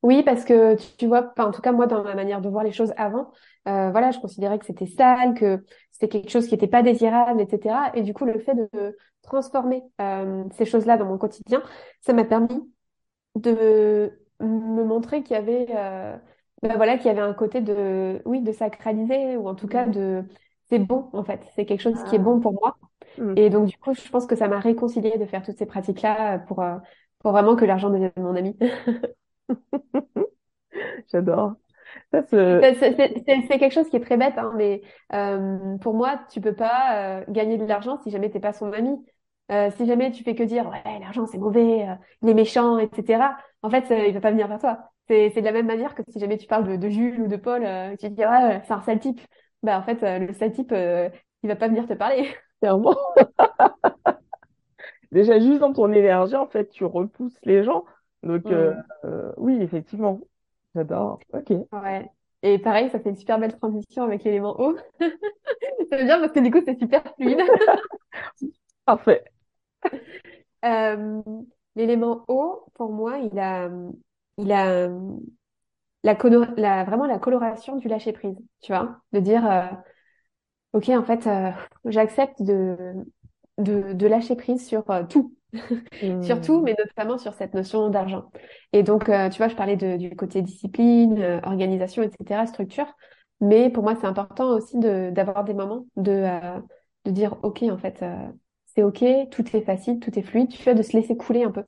Oui, parce que tu vois, en tout cas moi dans ma manière de voir les choses avant, euh, voilà, je considérais que c'était sale, que c'était quelque chose qui n'était pas désirable, etc. Et du coup, le fait de transformer euh, ces choses-là dans mon quotidien, ça m'a permis de me montrer qu'il y avait, euh, ben voilà, qu'il y avait un côté de, oui, de sacraliser ou en tout cas de, c'est bon en fait, c'est quelque chose qui est bon pour moi. Mmh. Et donc du coup, je pense que ça m'a réconcilié de faire toutes ces pratiques-là pour pour vraiment que l'argent devienne mon ami. *laughs* *laughs* J'adore. C'est quelque chose qui est très bête, hein, mais euh, pour moi, tu peux pas euh, gagner de l'argent si jamais t'es pas son ami. Euh, si jamais tu fais que dire ouais l'argent c'est mauvais, il est méchant, etc. En fait, il va pas venir vers toi. C'est de la même manière que si jamais tu parles de, de Jules ou de Paul, tu dis ouais c'est un sale type. Bah en fait le sale type il va pas venir te parler. *laughs* Clairement. *laughs* Déjà juste dans ton énergie en fait tu repousses les gens. Donc, euh, mm. euh, oui, effectivement, j'adore. Ok. Ouais. Et pareil, ça fait une super belle transition avec l'élément eau. *laughs* veut bien parce que du coup, c'est super fluide. *laughs* Parfait. *laughs* Euh, l'élément eau, pour moi, il a, il a la, la, vraiment la coloration du lâcher prise, tu vois, de dire, euh, ok, en fait, euh, j'accepte de, de, de lâcher prise sur tout, Surtout, mais notamment sur cette notion d'argent. Et donc, euh, tu vois, je parlais du côté discipline, euh, organisation, etc., structure. Mais pour moi, c'est important aussi d'avoir des moments de, euh, de dire, OK, en fait, c'est OK, tout est facile, tout est fluide. Tu vois, de se laisser couler un peu,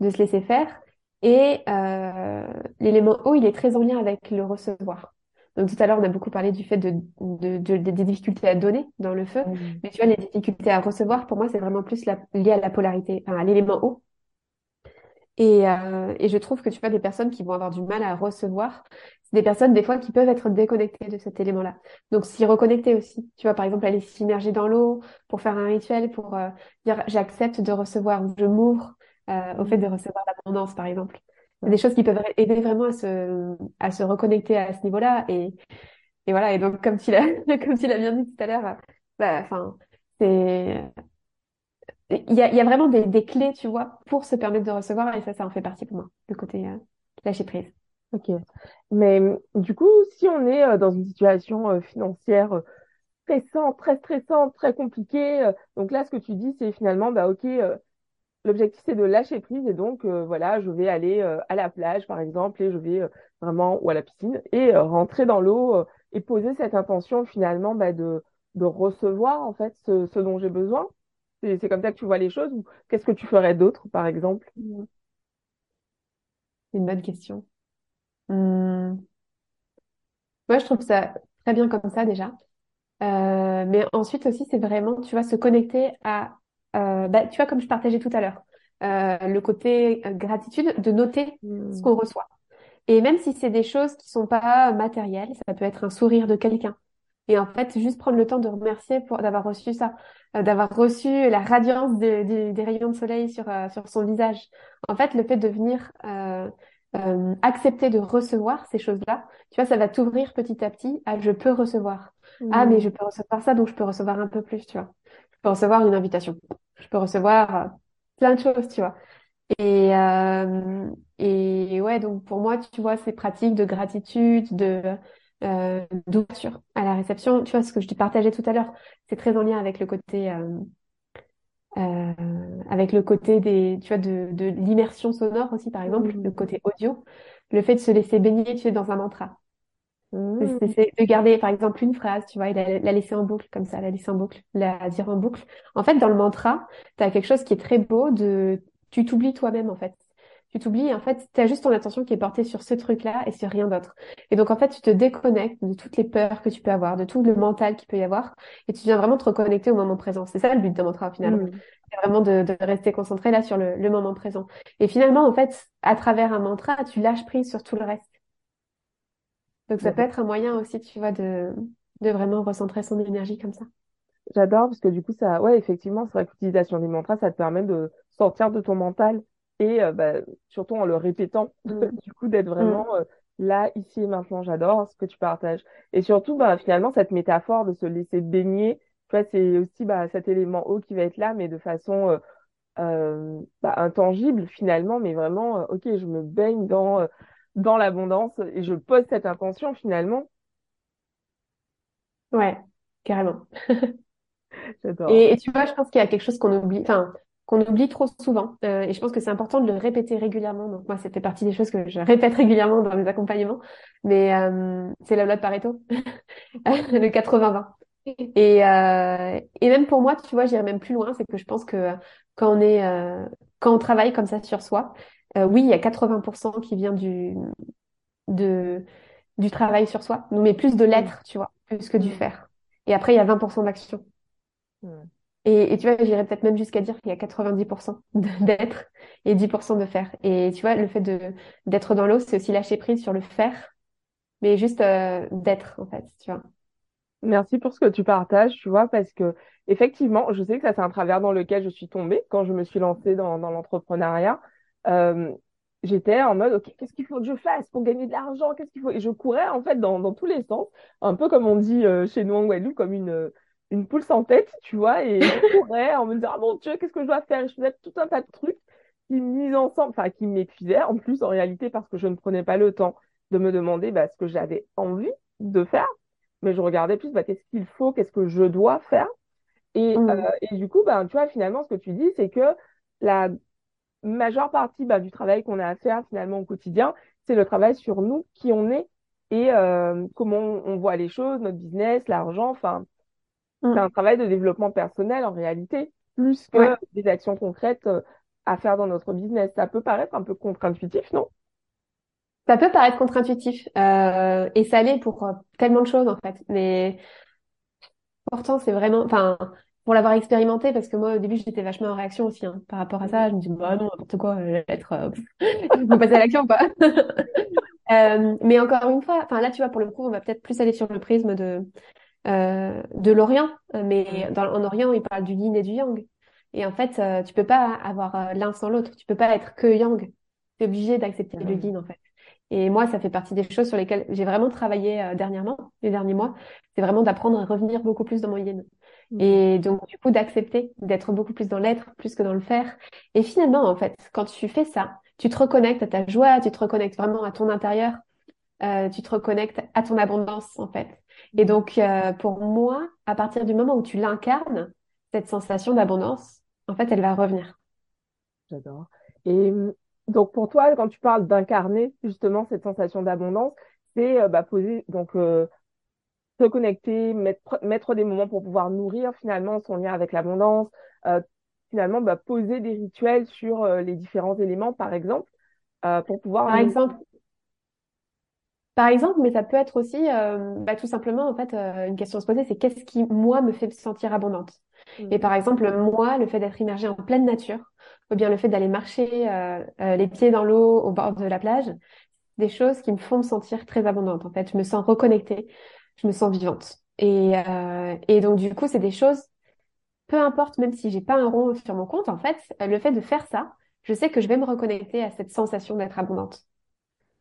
de se laisser faire. Et l'élément haut, il est très en lien avec le recevoir. Donc tout à l'heure, on a beaucoup parlé du fait de, de, de, des difficultés à donner dans le feu. Mais tu vois, les difficultés à recevoir, pour moi, c'est vraiment plus la, lié à la polarité, enfin, à l'élément haut. Et, euh, et je trouve que tu vois, des personnes qui vont avoir du mal à recevoir, c'est des personnes, des fois, qui peuvent être déconnectées de cet élément-là. Donc s'y reconnecter aussi. Tu vois, par exemple, aller s'immerger dans l'eau pour faire un rituel, pour euh, dire j'accepte de recevoir, je m'ouvre euh, au fait de recevoir l'abondance, par exemple des choses qui peuvent aider vraiment à se, à se reconnecter à ce niveau-là. Et, et voilà. Et donc, comme tu l'as, *laughs* comme tu l'as bien dit tout à l'heure, bah, enfin, c'est, il y a, y a vraiment des, des clés, tu vois, pour se permettre de recevoir. Et ça, ça en fait partie pour moi, le côté euh, lâcher prise. Ok. Mais du coup, si on est euh, dans une situation euh, financière stressante, très stressante, très compliquée, donc là, ce que tu dis, c'est finalement, bah, ok, L'objectif, c'est de lâcher prise et donc, euh, voilà, je vais aller euh, à la plage, par exemple, et je vais euh, vraiment, ou à la piscine, et rentrer dans l'eau et poser cette intention finalement bah, de, de recevoir en fait ce, dont j'ai besoin. C'est comme ça que tu vois les choses ou qu'est-ce que tu ferais d'autre, par exemple? C'est une bonne question. Moi, je trouve ça très bien comme ça déjà. Mais ensuite aussi, c'est vraiment, tu vois, se connecter à, bah, tu vois, comme je partageais tout à l'heure, euh, le côté euh, gratitude, de noter ce Hmm. qu'on reçoit. Et même si c'est des choses qui sont pas matérielles, ça peut être un sourire de quelqu'un. Et en fait, juste prendre le temps de remercier pour d'avoir reçu ça, euh, d'avoir reçu la radiance de- de- des rayons de soleil sur, euh, sur son visage. En fait, le fait de venir euh, euh, accepter de recevoir ces choses-là, tu vois, ça va t'ouvrir petit à petit à je peux recevoir. Ah, mais Hmm. je peux recevoir ça, donc je peux recevoir un peu plus, tu vois. Je peux recevoir une invitation. Je peux recevoir euh, plein de choses, tu vois. Et, euh, et ouais, donc pour moi, tu vois, ces pratiques de gratitude, de euh, d'ouverture à la réception, tu vois, ce que je te partageais tout à l'heure, c'est très en lien avec le côté euh, euh, avec le côté des, tu vois, de, de l'immersion sonore aussi, par exemple, Hmm. le côté audio, le fait de se laisser baigner, tu sais, dans un mantra. Hmm. C'est de garder, par exemple, une phrase, tu vois, et la, la laisser en boucle, comme ça, la laisser en boucle, la dire en boucle. En fait, dans le mantra, tu as quelque chose qui est très beau de, tu t'oublies toi-même, en fait. Tu t'oublies, en fait, tu as juste ton attention qui est portée sur ce truc-là et sur rien d'autre. Et donc, en fait, tu te déconnectes de toutes les peurs que tu peux avoir, de tout le mental qu'il peut y avoir, et tu viens vraiment te reconnecter au moment présent. C'est ça le but d'un mantra, finalement. Hmm. C'est vraiment de, de rester concentré là sur le, le moment présent. Et finalement, en fait, à travers un mantra, tu lâches prise sur tout le reste. Donc, ça peut être un moyen aussi, tu vois, de, de vraiment recentrer son énergie comme ça. J'adore parce que du coup, ça, ouais, effectivement, c'est vrai que l'utilisation des mantras, ça te permet de sortir de ton mental et euh, bah, surtout en le répétant, *laughs* Mm. du coup, d'être Mm. vraiment euh, là, ici et maintenant. J'adore ce que tu partages. Et surtout, bah, finalement, cette métaphore de se laisser baigner, tu vois, c'est aussi bah, cet élément eau qui va être là, mais de façon euh, euh, bah, intangible finalement, mais vraiment, euh, ok, je me baigne dans, dans l'abondance et je pose cette intention finalement. Ouais, carrément. *laughs* J'adore. Et, et tu vois, je pense qu'il y a quelque chose qu'on oublie, enfin, qu'on oublie trop souvent. Euh, et je pense que c'est important de le répéter régulièrement. Donc, moi, ça fait partie des choses que je répète régulièrement dans mes accompagnements. Mais euh, c'est la loi de Pareto, *laughs* le 80-20. Et, euh, et même pour moi, tu vois, j'irais même plus loin, c'est que je pense que quand on est, euh, quand on travaille comme ça sur soi, euh, oui, il y a 80% qui vient du, de, du travail sur soi, mais plus de Mm. l'être, tu vois, plus que du Mm. faire. Et après, il y a 20% d'action. Mm. Et, et tu vois, j'irais peut-être même jusqu'à dire qu'il y a 90% de- d'être et 10% de faire. Et tu vois, le fait de d'être dans l'eau, c'est aussi lâcher prise sur le faire, mais juste euh, d'être, en fait, tu vois. Merci pour ce que tu partages, tu vois, parce que effectivement, je sais que ça, c'est un travers dans lequel je suis tombée quand je me suis lancée dans, dans l'entrepreneuriat. Euh, j'étais en mode, OK, qu'est-ce qu'il faut que je fasse pour gagner de l'argent? Qu'est-ce qu'il faut? Et je courais, en fait, dans, dans tous les sens, un peu comme on dit euh, chez nous en Guadeloupe, comme une, une poule sans tête, tu vois, et je *laughs* courais en me disant, ah mon Dieu, qu'est-ce que je dois faire? Et je faisais tout un tas de trucs qui mis ensemble, enfin, qui m'épuisaient, en plus, en réalité, parce que je ne prenais pas le temps de me demander bah, ce que j'avais envie de faire mais je regardais plus bah, qu'est-ce qu'il faut, qu'est-ce que je dois faire? Et, euh, Mm. et du coup, ben, tu vois, finalement, ce que tu dis, c'est que la majeure partie bah, du travail qu'on a à faire finalement au quotidien, c'est le travail sur nous, qui on est et euh, comment on, voit les choses, notre business, l'argent. Enfin, c'est Mm. un travail de développement personnel en réalité, plus Ouais. que des actions concrètes euh, à faire dans notre business. Ça peut paraître un peu contre-intuitif, non? Ça peut paraître contre-intuitif, euh, et ça l'est pour euh, tellement de choses, en fait. Mais pourtant, c'est vraiment, enfin, pour l'avoir expérimenté, parce que moi, au début, j'étais vachement en réaction aussi, hein, par rapport à ça. Je me dis, bah non, n'importe quoi, être, euh, *laughs* il faut passer à l'action, quoi. *laughs* Euh, mais encore une fois, enfin là, tu vois, pour le coup, on va peut-être plus aller sur le prisme de, euh, de l'Orient. Mais dans, en Orient, il parle du yin et du yang. Et en fait, euh, tu peux pas avoir euh, l'un sans l'autre. Tu peux pas être que yang. Tu es obligé d'accepter le yin, en fait. Et moi, ça fait partie des choses sur lesquelles j'ai vraiment travaillé euh, dernièrement, les derniers mois. C'est vraiment d'apprendre à revenir beaucoup plus dans mon yin. Et donc, du coup, d'accepter d'être beaucoup plus dans l'être, plus que dans le faire. Et finalement, en fait, quand tu fais ça, tu te reconnectes à ta joie, tu te reconnectes vraiment à ton intérieur, euh, tu te reconnectes à ton abondance, en fait. Et donc, euh, pour moi, à partir du moment où tu l'incarnes, cette sensation d'abondance, en fait, elle va revenir. J'adore. Et hum, donc pour toi, quand tu parles d'incarner justement cette sensation d'abondance, c'est euh, bah, poser, donc euh, se connecter, mettre, mettre des moments pour pouvoir nourrir finalement son lien avec l'abondance, euh, finalement bah, poser des rituels sur euh, les différents éléments, par exemple, euh, pour pouvoir Par exemple, Par exemple, mais ça peut être aussi bah, tout simplement en fait une question à se poser, c'est qu'est-ce qui moi me fait me sentir abondante? Et Mm. par exemple, moi, le fait d'être immergée en pleine nature, ou bien le fait d'aller marcher les pieds dans l'eau au bord de la plage, des choses qui me font me sentir très abondante. En fait, je me sens reconnectée, je me sens vivante. Et, euh, et donc du coup, c'est des choses, peu importe, même si j'ai pas un rond sur mon compte, en fait, le fait de faire ça, je sais que je vais me reconnecter à cette sensation d'être abondante.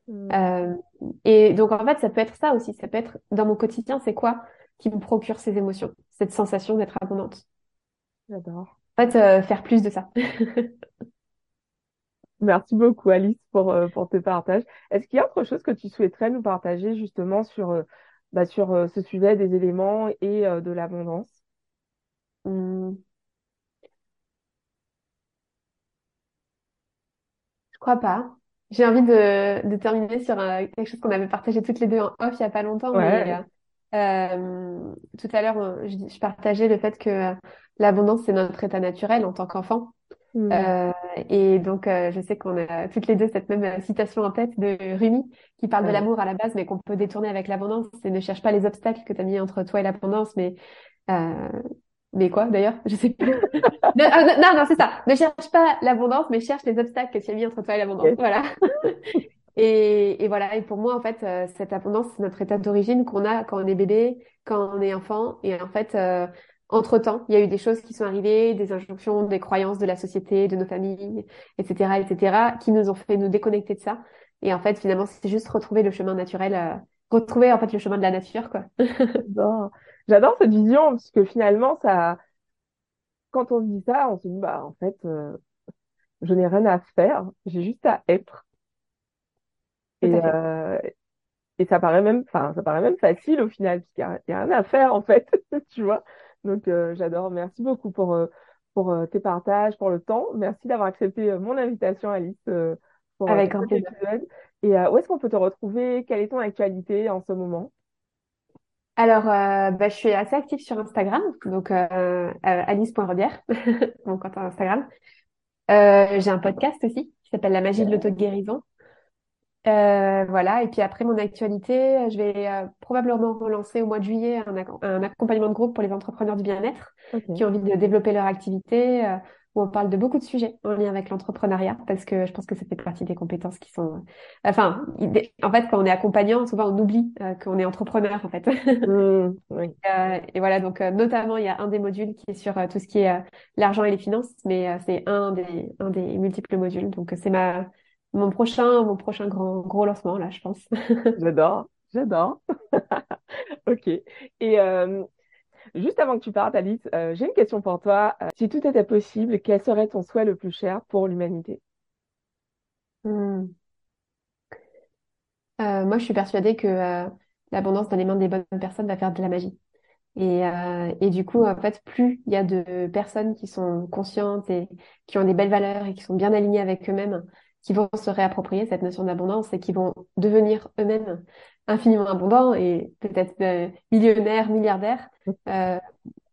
Mm. Euh, et donc, en fait, ça peut être ça aussi. Ça peut être dans mon quotidien, c'est quoi qui me procure ces émotions, cette sensation d'être abondante? J'adore. En fait, euh, faire plus de ça. *laughs* Merci beaucoup, Alice, pour, pour tes partages. Est-ce qu'il y a autre chose que tu souhaiterais nous partager justement sur, bah, sur euh, ce sujet des éléments et euh, de l'abondance? Hum, je crois pas. J'ai envie de, de terminer sur euh, quelque chose qu'on avait partagé toutes les deux en off il y a pas longtemps, Ouais. euh, euh, tout à l'heure, je, je partageais le fait que l'abondance, c'est notre état naturel en tant qu'enfant. Mm. Euh, et donc, euh, je sais qu'on a toutes les deux cette même euh, citation en tête de Rumi qui parle de l'amour à la base, mais qu'on peut détourner avec l'abondance. C'est ne cherche pas les obstacles que tu as mis entre toi et l'abondance, mais euh, mais quoi d'ailleurs? Je sais plus. *laughs* Ne- ah, non, non, non, c'est ça. Ne cherche pas l'abondance, mais cherche les obstacles que tu as mis entre toi et l'abondance. Yes. Voilà. *laughs* Et, et voilà. Et pour moi, en fait, euh, cette abondance, c'est notre état d'origine qu'on a quand on est bébé, quand on est enfant. Et en fait, euh, entre-temps, il y a eu des choses qui sont arrivées, des injonctions, des croyances de la société, de nos familles, etc., etc., qui nous ont fait nous déconnecter de ça. Et en fait, finalement, c'est juste retrouver le chemin naturel, euh, retrouver en fait le chemin de la nature, quoi. *laughs* J'adore. J'adore cette vision parce que finalement, ça, quand on se dit ça, on se dit, bah, en fait, euh, je n'ai rien à faire, j'ai juste à être. Et, à euh, et ça paraît même, enfin, ça paraît même facile au final, parce qu'il n'y a, a rien à faire, en fait, *laughs* tu vois. Donc, euh, j'adore. Merci beaucoup pour, euh, pour euh, tes partages, pour le temps. Merci d'avoir accepté mon invitation, Alice, pour, Avec cet plaisir. épisode. Et où est-ce qu'on peut te retrouver? Quelle est ton actualité en ce moment? Alors, euh, bah, je suis assez active sur Instagram, donc euh, euh, alice.rodière, *laughs* mon compte Instagram. Euh, j'ai un podcast aussi qui s'appelle La magie de l'auto-guérison. Euh, voilà, et puis après mon actualité, je vais euh, probablement relancer au mois de juillet un, ac- un accompagnement de groupe pour les entrepreneurs du bien-être qui ont envie de développer leur activité, euh, où on parle de beaucoup de sujets en lien avec l'entrepreneuriat, parce que je pense que ça fait partie des compétences qui sont... Enfin, en fait, quand on est accompagnant, souvent on oublie euh, qu'on est entrepreneur, en fait. *laughs* Oui, Euh, et voilà, donc euh, notamment, il y a un des modules qui est sur euh, tout ce qui est euh, l'argent et les finances, mais euh, c'est un des, un des multiples modules. Donc, euh, c'est ma, mon prochain, mon prochain grand, gros lancement, là, je pense. *laughs* j'adore, j'adore. *laughs* Ok. Et euh, juste avant que tu partes, Alice, euh, j'ai une question pour toi. Euh, si tout était possible, quel serait ton souhait le plus cher pour l'humanité? Hmm. Moi, je suis persuadée que l'abondance dans les mains des bonnes personnes va faire de la magie. Et, euh, et du coup, en fait, plus il y a de personnes qui sont conscientes et qui ont des belles valeurs et qui sont bien alignées avec eux-mêmes, qui vont se réapproprier cette notion d'abondance et qui vont devenir eux-mêmes infiniment abondants et peut-être euh, millionnaires, milliardaires, euh,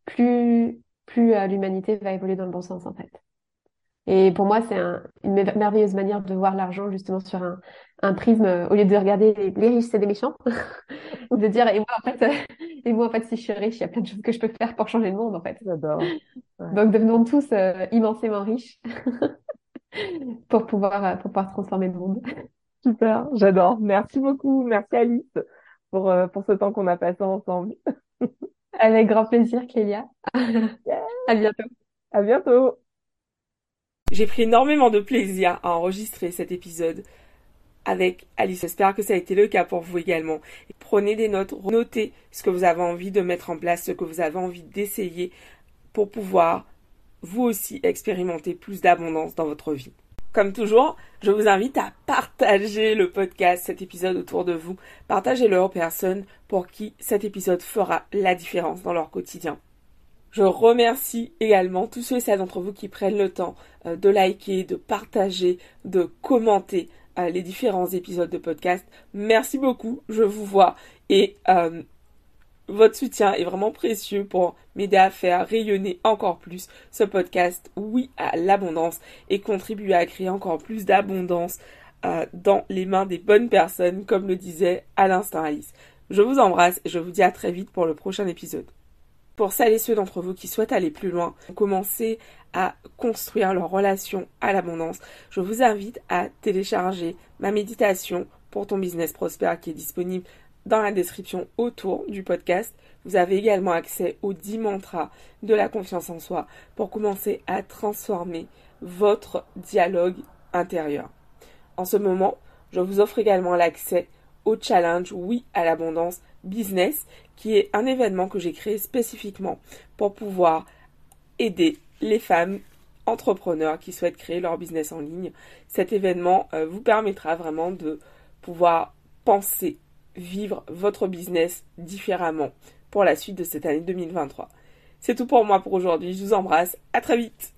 plus, plus euh, l'humanité va évoluer dans le bon sens, en fait. Et pour moi, c'est un- une mer- merveilleuse manière de voir l'argent justement sur un, un prisme, au lieu de regarder les, les riches, c'est des méchants, *laughs* de dire, et moi, en fait, et moi, en fait, si je suis riche, il y a plein de choses que je peux faire pour changer le monde, en fait. J'adore. Ouais. Donc, devenons tous immensément riches *laughs* *laughs* pour pouvoir, euh, pour pouvoir transformer le monde. *laughs* Super, j'adore. Merci beaucoup. Merci Alice pour, euh, pour ce temps qu'on a passé ensemble. *laughs* Avec grand plaisir. Yeah. À bientôt. À bientôt. J'ai pris énormément de plaisir à enregistrer cet épisode avec Alice. J'espère que ça a été le cas pour vous également. Prenez des notes, notez ce que vous avez envie de mettre en place, ce que vous avez envie d'essayer pour pouvoir vous aussi expérimenter plus d'abondance dans votre vie. Comme toujours, je vous invite à partager le podcast, cet épisode autour de vous. Partagez-le aux personnes pour qui cet épisode fera la différence dans leur quotidien. Je remercie également tous ceux et celles d'entre vous qui prennent le temps euh, de liker, de partager, de commenter euh, les différents épisodes de podcast. Merci beaucoup, je vous vois et euh, votre soutien est vraiment précieux pour m'aider à faire rayonner encore plus ce podcast, oui à l'abondance, et contribuer à créer encore plus d'abondance euh, dans les mains des bonnes personnes, comme le disait à l'instant Alice. Je vous embrasse et je vous dis à très vite pour le prochain épisode. Pour celles et ceux d'entre vous qui souhaitent aller plus loin, commencer à construire leur relation à l'abondance, je vous invite à télécharger ma méditation pour ton business prospère qui est disponible dans la description autour du podcast. Vous avez également accès aux 10 mantras de la confiance en soi pour commencer à transformer votre dialogue intérieur. En ce moment, je vous offre également l'accès au challenge Oui à l'abondance business, qui est un événement que j'ai créé spécifiquement pour pouvoir aider les femmes entrepreneurs qui souhaitent créer leur business en ligne. Cet événement euh, vous permettra vraiment de pouvoir penser, vivre votre business différemment pour la suite de cette année 2023. C'est tout pour moi pour aujourd'hui. Je vous embrasse. À très vite.